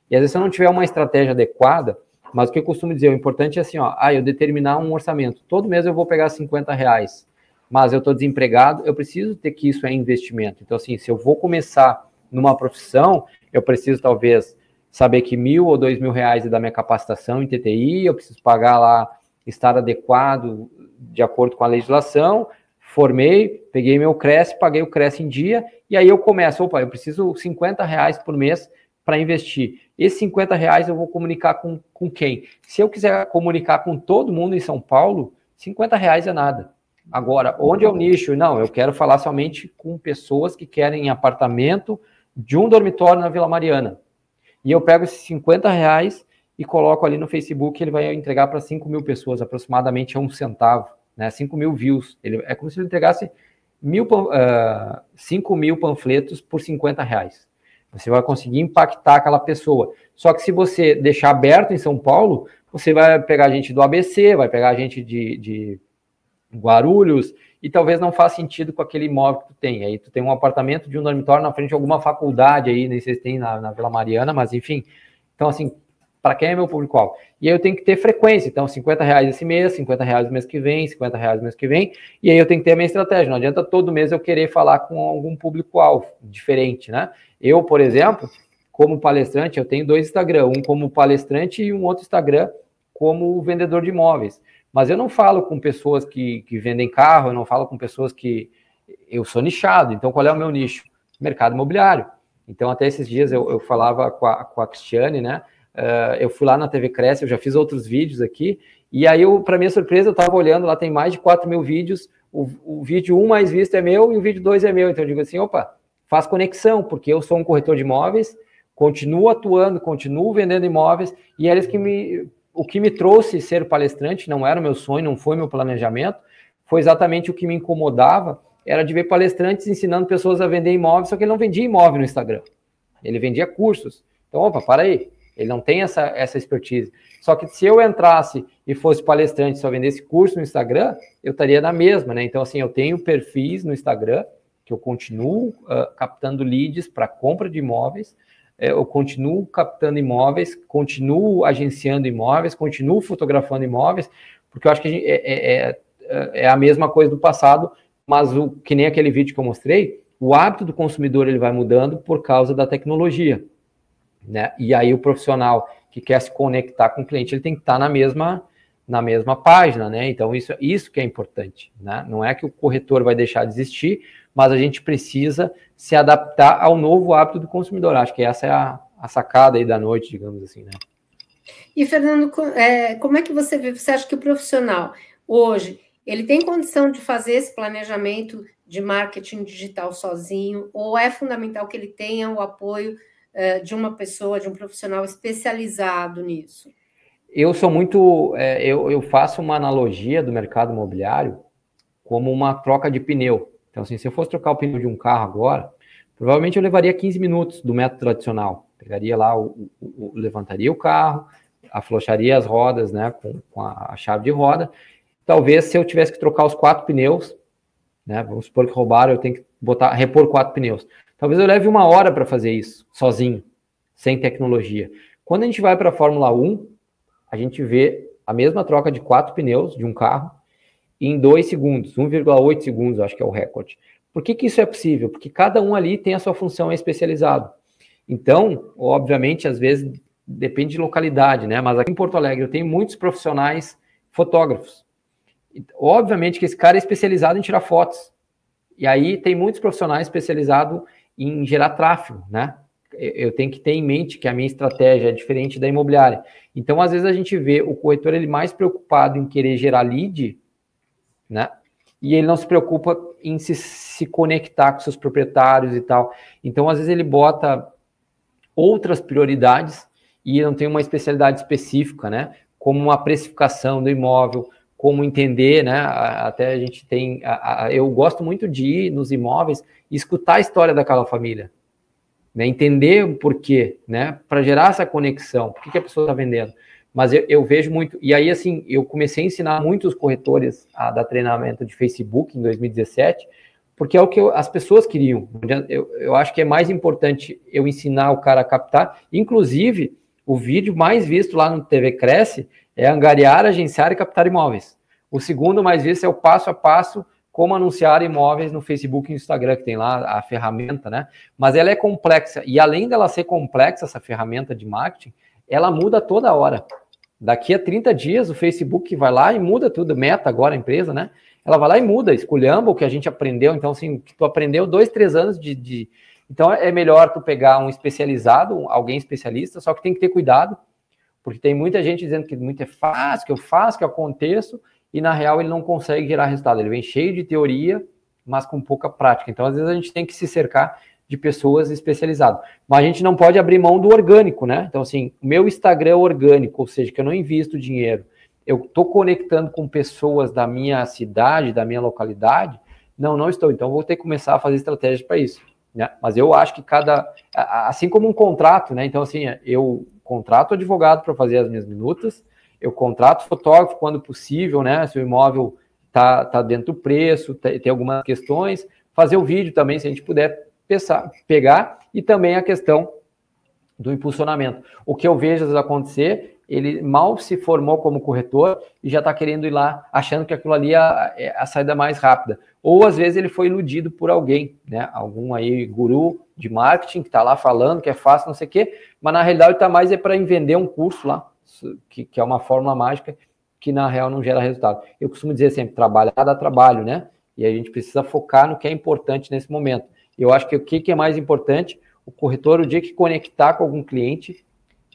E às vezes, se eu não tiver uma estratégia adequada, mas o que eu costumo dizer, o importante é assim, ó, ah, eu determinar um orçamento. Todo mês eu vou pegar 50 reais, mas eu estou desempregado, eu preciso ter que isso é investimento. Então, assim, se eu vou começar numa profissão, eu preciso talvez saber que mil ou dois mil reais é da minha capacitação em TTI, eu preciso pagar lá, estar adequado de acordo com a legislação, formei, peguei meu Cresce, paguei o Cresce em dia, e aí eu começo, opa, eu preciso 50 reais por mês para investir. Esses 50 reais eu vou comunicar com, com quem? Se eu quiser comunicar com todo mundo em São Paulo, 50 reais é nada. Agora, onde é o nicho? Não, eu quero falar somente com pessoas que querem apartamento de um dormitório na Vila Mariana. E eu pego esses 50 reais e coloco ali no Facebook, ele vai entregar para 5 mil pessoas, aproximadamente a um centavo, né? 5 mil views. Ele, é como se ele entregasse mil, uh, 5 mil panfletos por 50 reais. Você vai conseguir impactar aquela pessoa. Só que se você deixar aberto em São Paulo, você vai pegar gente do ABC, vai pegar gente de, de Guarulhos, e talvez não faça sentido com aquele imóvel que tu tem. Aí tu tem um apartamento de um dormitório na frente de alguma faculdade aí, nem sei se tem na, na Vila Mariana, mas enfim. Então, assim, para quem é meu público-alvo? E aí eu tenho que ter frequência. Então, 50 reais esse mês, 50 reais mês que vem, 50 reais mês que vem. E aí eu tenho que ter a minha estratégia. Não adianta todo mês eu querer falar com algum público-alvo diferente, né? Eu, por exemplo, como palestrante, eu tenho dois Instagram, um como palestrante e um outro Instagram como vendedor de imóveis. Mas eu não falo com pessoas que, que vendem carro, eu não falo com pessoas que. Eu sou nichado, então qual é o meu nicho? Mercado imobiliário. Então, até esses dias eu, eu falava com a, com a Cristiane, né? Uh, eu fui lá na TV Cresce, eu já fiz outros vídeos aqui, e aí, para minha surpresa, eu estava olhando, lá tem mais de 4 mil vídeos, o, o vídeo 1 mais visto é meu e o vídeo 2 é meu, então eu digo assim, opa, faz conexão, porque eu sou um corretor de imóveis, continuo atuando, continuo vendendo imóveis, e eles que me. O que me trouxe ser palestrante não era o meu sonho, não foi meu planejamento, foi exatamente o que me incomodava, era de ver palestrantes ensinando pessoas a vender imóveis, só que ele não vendia imóvel no Instagram. Ele vendia cursos. Então, opa, para aí. Ele não tem essa, essa expertise. Só que se eu entrasse e fosse palestrante só vendesse curso no Instagram, eu estaria na mesma, né? Então, assim, eu tenho perfis no Instagram eu continuo uh, captando leads para compra de imóveis, é, eu continuo captando imóveis, continuo agenciando imóveis, continuo fotografando imóveis, porque eu acho que a gente, é, é, é, é, a mesma coisa do passado, mas o, que nem aquele vídeo que eu mostrei, o hábito do consumidor ele vai mudando por causa da tecnologia, né? E aí o profissional que quer se conectar com o cliente, ele tem que estar na mesma na mesma página, né? Então isso isso que é importante, né? Não é que o corretor vai deixar de existir, mas a gente precisa se adaptar ao novo hábito do consumidor. Acho que essa é a, a sacada aí da noite, digamos assim, né? E, Fernando, é, como é que você vê? Você acha que o profissional, hoje, ele tem condição de fazer esse planejamento de marketing digital sozinho, ou é fundamental que ele tenha o apoio é, de uma pessoa, de um profissional especializado nisso? Eu sou muito. É, eu, eu faço uma analogia do mercado imobiliário como uma troca de pneu. Então, assim, se eu fosse trocar o pneu de um carro agora, provavelmente eu levaria 15 minutos do método tradicional. Pegaria lá, o, o, o levantaria o carro, aflocharia as rodas, né, com, com a, a, chave de roda. Talvez se eu tivesse que trocar os quatro pneus, né, vamos supor que roubaram, eu tenho que botar, repor quatro pneus. Talvez eu leve uma hora para fazer isso, sozinho, sem tecnologia. Quando a gente vai para a Fórmula 1, a gente vê a mesma troca de quatro pneus de um carro em dois segundos, 1,8 segundos, acho que é o recorde. Por que, que isso é possível? Porque cada um ali tem a sua função especializado. Então, obviamente, às vezes depende de localidade, né? Mas aqui em Porto Alegre eu tenho muitos profissionais fotógrafos. Obviamente que esse cara é especializado em tirar fotos. E aí tem muitos profissionais especializados em gerar tráfego, né? Eu tenho que ter em mente que a minha estratégia é diferente da imobiliária. Então, às vezes a gente vê o corretor ele mais preocupado em querer gerar lead, né? E ele não se preocupa em se, se conectar com seus proprietários e tal. Então, às vezes ele bota outras prioridades e não tem uma especialidade específica, né? Como uma precificação do imóvel, como entender, né? Até a gente tem, a, a, eu gosto muito de ir nos imóveis e escutar a história daquela família, né? Entender o porquê, né? Para gerar essa conexão, por que, que a pessoa está vendendo. Mas eu, eu, vejo muito, e aí assim, eu comecei a ensinar muitos corretores a dar treinamento de Facebook em 2017, porque é o que eu, as pessoas queriam. Eu, eu acho que é mais importante eu ensinar o cara a captar, inclusive o vídeo mais visto lá no TV Cresce é angariar, agenciar e captar imóveis. O segundo mais visto é o passo a passo como anunciar imóveis no Facebook e Instagram, que tem lá a ferramenta, né? Mas ela é complexa. E além dela ser complexa, essa ferramenta de marketing, ela muda toda hora. Daqui a 30 dias, o Facebook vai lá e muda tudo. Meta agora, a empresa, né? Ela vai lá e muda, escolhendo o que a gente aprendeu. Então, assim, que tu aprendeu dois, três anos de, de então é melhor tu pegar um especializado, alguém especialista, só que tem que ter cuidado, porque tem muita gente dizendo que muito é fácil, que eu faço, que eu aconteço, e na real ele não consegue gerar resultado. Ele vem cheio de teoria, mas com pouca prática. Então, às vezes, a gente tem que se cercar de pessoas especializadas. Mas a gente não pode abrir mão do orgânico, né? Então, assim, o meu Instagram é orgânico, ou seja, que eu não invisto dinheiro. Eu estou conectando com pessoas da minha cidade, da minha localidade. Não, não estou. Então, vou ter que começar a fazer estratégias para isso. Né? Mas eu acho que cada. Assim como um contrato, né? Então, assim, eu contrato advogado para fazer as minhas minutas, eu contrato fotógrafo quando possível, né? Se o imóvel tá, tá dentro do preço, tem, algumas questões, fazer o vídeo também, se a gente puder pensar, pegar, e também a questão do impulsionamento. O que eu vejo acontecer, ele mal se formou como corretor e já está querendo ir lá, achando que aquilo ali é a, é a saída mais rápida ou às vezes ele foi iludido por alguém, né? Algum aí guru de marketing que está lá falando que é fácil, não sei o quê, mas na realidade está mais é para vender um curso lá, que, que é uma fórmula mágica que na real não gera resultado. Eu costumo dizer sempre, trabalhar dá trabalho, né? E a gente precisa focar no que é importante nesse momento. Eu acho que o que, é mais importante, o corretor, o dia que conectar com algum cliente,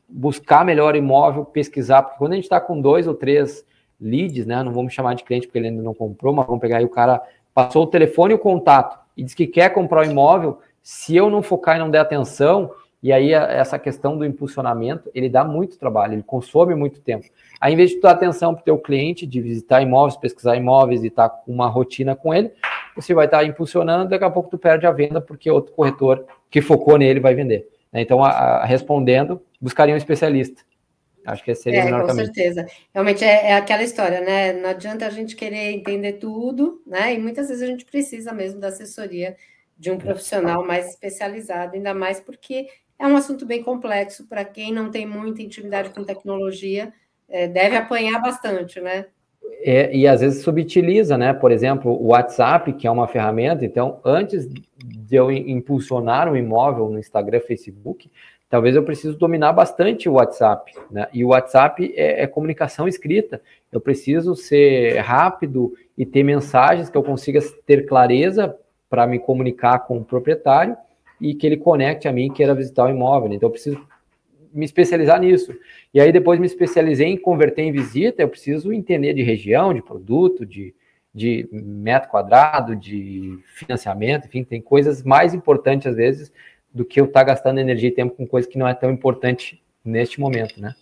buscar melhor imóvel, pesquisar, porque quando a gente está com dois ou três leads, né? Não vamos chamar de cliente porque ele ainda não comprou, mas vamos pegar aí o cara passou o telefone e o contato e diz que quer comprar o imóvel, se eu não focar e não der atenção, e aí essa questão do impulsionamento, ele dá muito trabalho, ele consome muito tempo. Aí, em vez de tu dar atenção para o teu cliente, de visitar imóveis, pesquisar imóveis e estar tá com uma rotina com ele, você vai estar tá impulsionando, daqui a pouco tu perde a venda, porque outro corretor que focou nele vai vender. Né? Então, a, a, respondendo, buscaria um especialista. Acho que esse seria é, o melhor com caminho. certeza. Realmente é, é, aquela história, né? Não adianta a gente querer entender tudo, né? E muitas vezes a gente precisa mesmo da assessoria de um profissional mais especializado, ainda mais porque é um assunto bem complexo para quem não tem muita intimidade com tecnologia, é, deve apanhar bastante, né? É, e às vezes subutiliza, né? Por exemplo, o WhatsApp, que é uma ferramenta, então, antes de eu impulsionar um imóvel no Instagram, Facebook, talvez eu preciso dominar bastante o WhatsApp, né? E o WhatsApp é, é, comunicação escrita. Eu preciso ser rápido e ter mensagens que eu consiga ter clareza para me comunicar com o proprietário e que ele conecte a mim queira visitar o imóvel. Então eu preciso me especializar nisso. E aí depois me especializei em converter em visita, eu preciso entender de região, de produto, de, de metro quadrado, de financiamento, enfim, tem coisas mais importantes às vezes do que eu estar tá gastando energia e tempo com coisa que não é tão importante neste momento, né?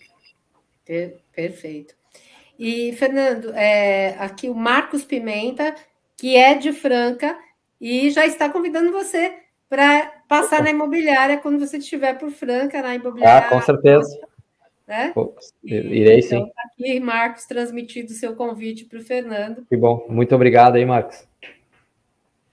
Perfeito. E, Fernando, é, aqui o Marcos Pimenta, que é de Franca, e já está convidando você para passar na imobiliária quando você estiver por Franca, na imobiliária. Ah, com certeza. Né? Irei sim. Então, tá aqui, Marcos, transmitido o seu convite para o Fernando. Que bom. Muito obrigado aí, Marcos.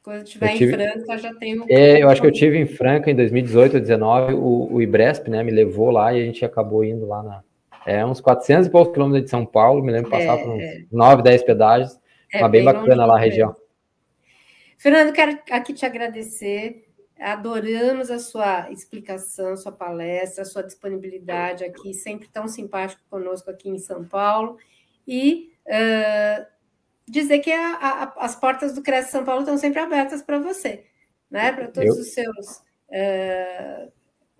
Quando estiver tive... em Franca, já tem um. É, eu acho que eu tive em Franca em 2018 ou 2019, o, o Ibresp, né, me levou lá e a gente acabou indo lá na. É, uns 400 e poucos quilômetros de São Paulo, me lembro passar é, por uns é. 9, 10 pedágios. É uma bem, bem bacana lá a região. Fernando, quero aqui te agradecer. Adoramos a sua explicação, sua palestra, a sua disponibilidade aqui, sempre tão simpático conosco aqui em São Paulo. E uh, dizer que a, a, as portas do Cresce São Paulo estão sempre abertas para você, né? Para todos Eu... os seus, uh,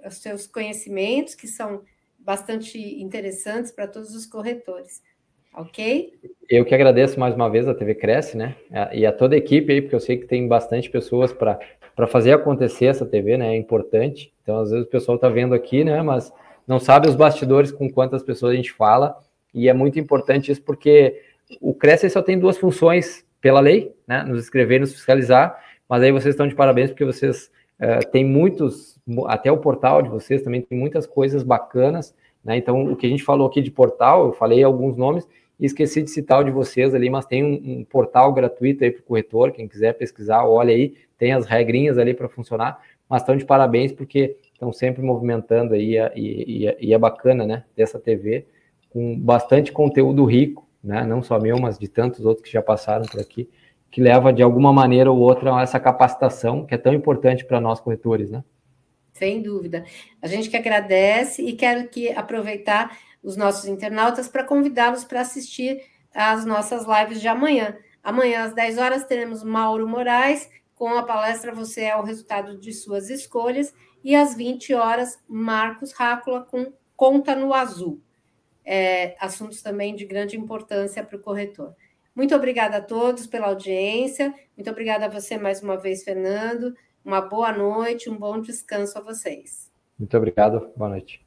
os seus conhecimentos, que são bastante interessantes para todos os corretores. Ok? Eu que agradeço mais uma vez a TV Cresce, né? E a toda a equipe aí, porque eu sei que tem bastante pessoas para fazer acontecer essa TV, né? É importante. Então, às vezes o pessoal está vendo aqui, né? Mas não sabe os bastidores com quantas pessoas a gente fala. E é muito importante isso porque o Cresce só tem duas funções pela lei, né? Nos escrever e nos fiscalizar. Mas aí vocês estão de parabéns porque vocês uh, têm muitos, até o portal de vocês também tem muitas coisas bacanas, né? Então, o que a gente falou aqui de portal, eu falei alguns nomes esqueci de citar o de vocês ali, mas tem um, um portal gratuito aí para o corretor, quem quiser pesquisar, olha aí, tem as regrinhas ali para funcionar, mas estão de parabéns porque estão sempre movimentando aí e, e, e é bacana, né, dessa TV, com bastante conteúdo rico, né, não só meu, mas de tantos outros que já passaram por aqui, que leva de alguma maneira ou outra a essa capacitação que é tão importante para nós corretores, né? Sem dúvida. A gente que agradece e quero que aproveitar os nossos internautas para convidá-los para assistir às nossas lives de amanhã. Amanhã, às 10 horas, teremos Mauro Moraes com a palestra Você é o Resultado de Suas Escolhas, e às 20 horas, Marcos Rácula com Conta no Azul. É, assuntos também de grande importância para o corretor. Muito obrigada a todos pela audiência. Muito obrigada a você mais uma vez, Fernando. Uma boa noite, um bom descanso a vocês. Muito obrigado. Boa noite.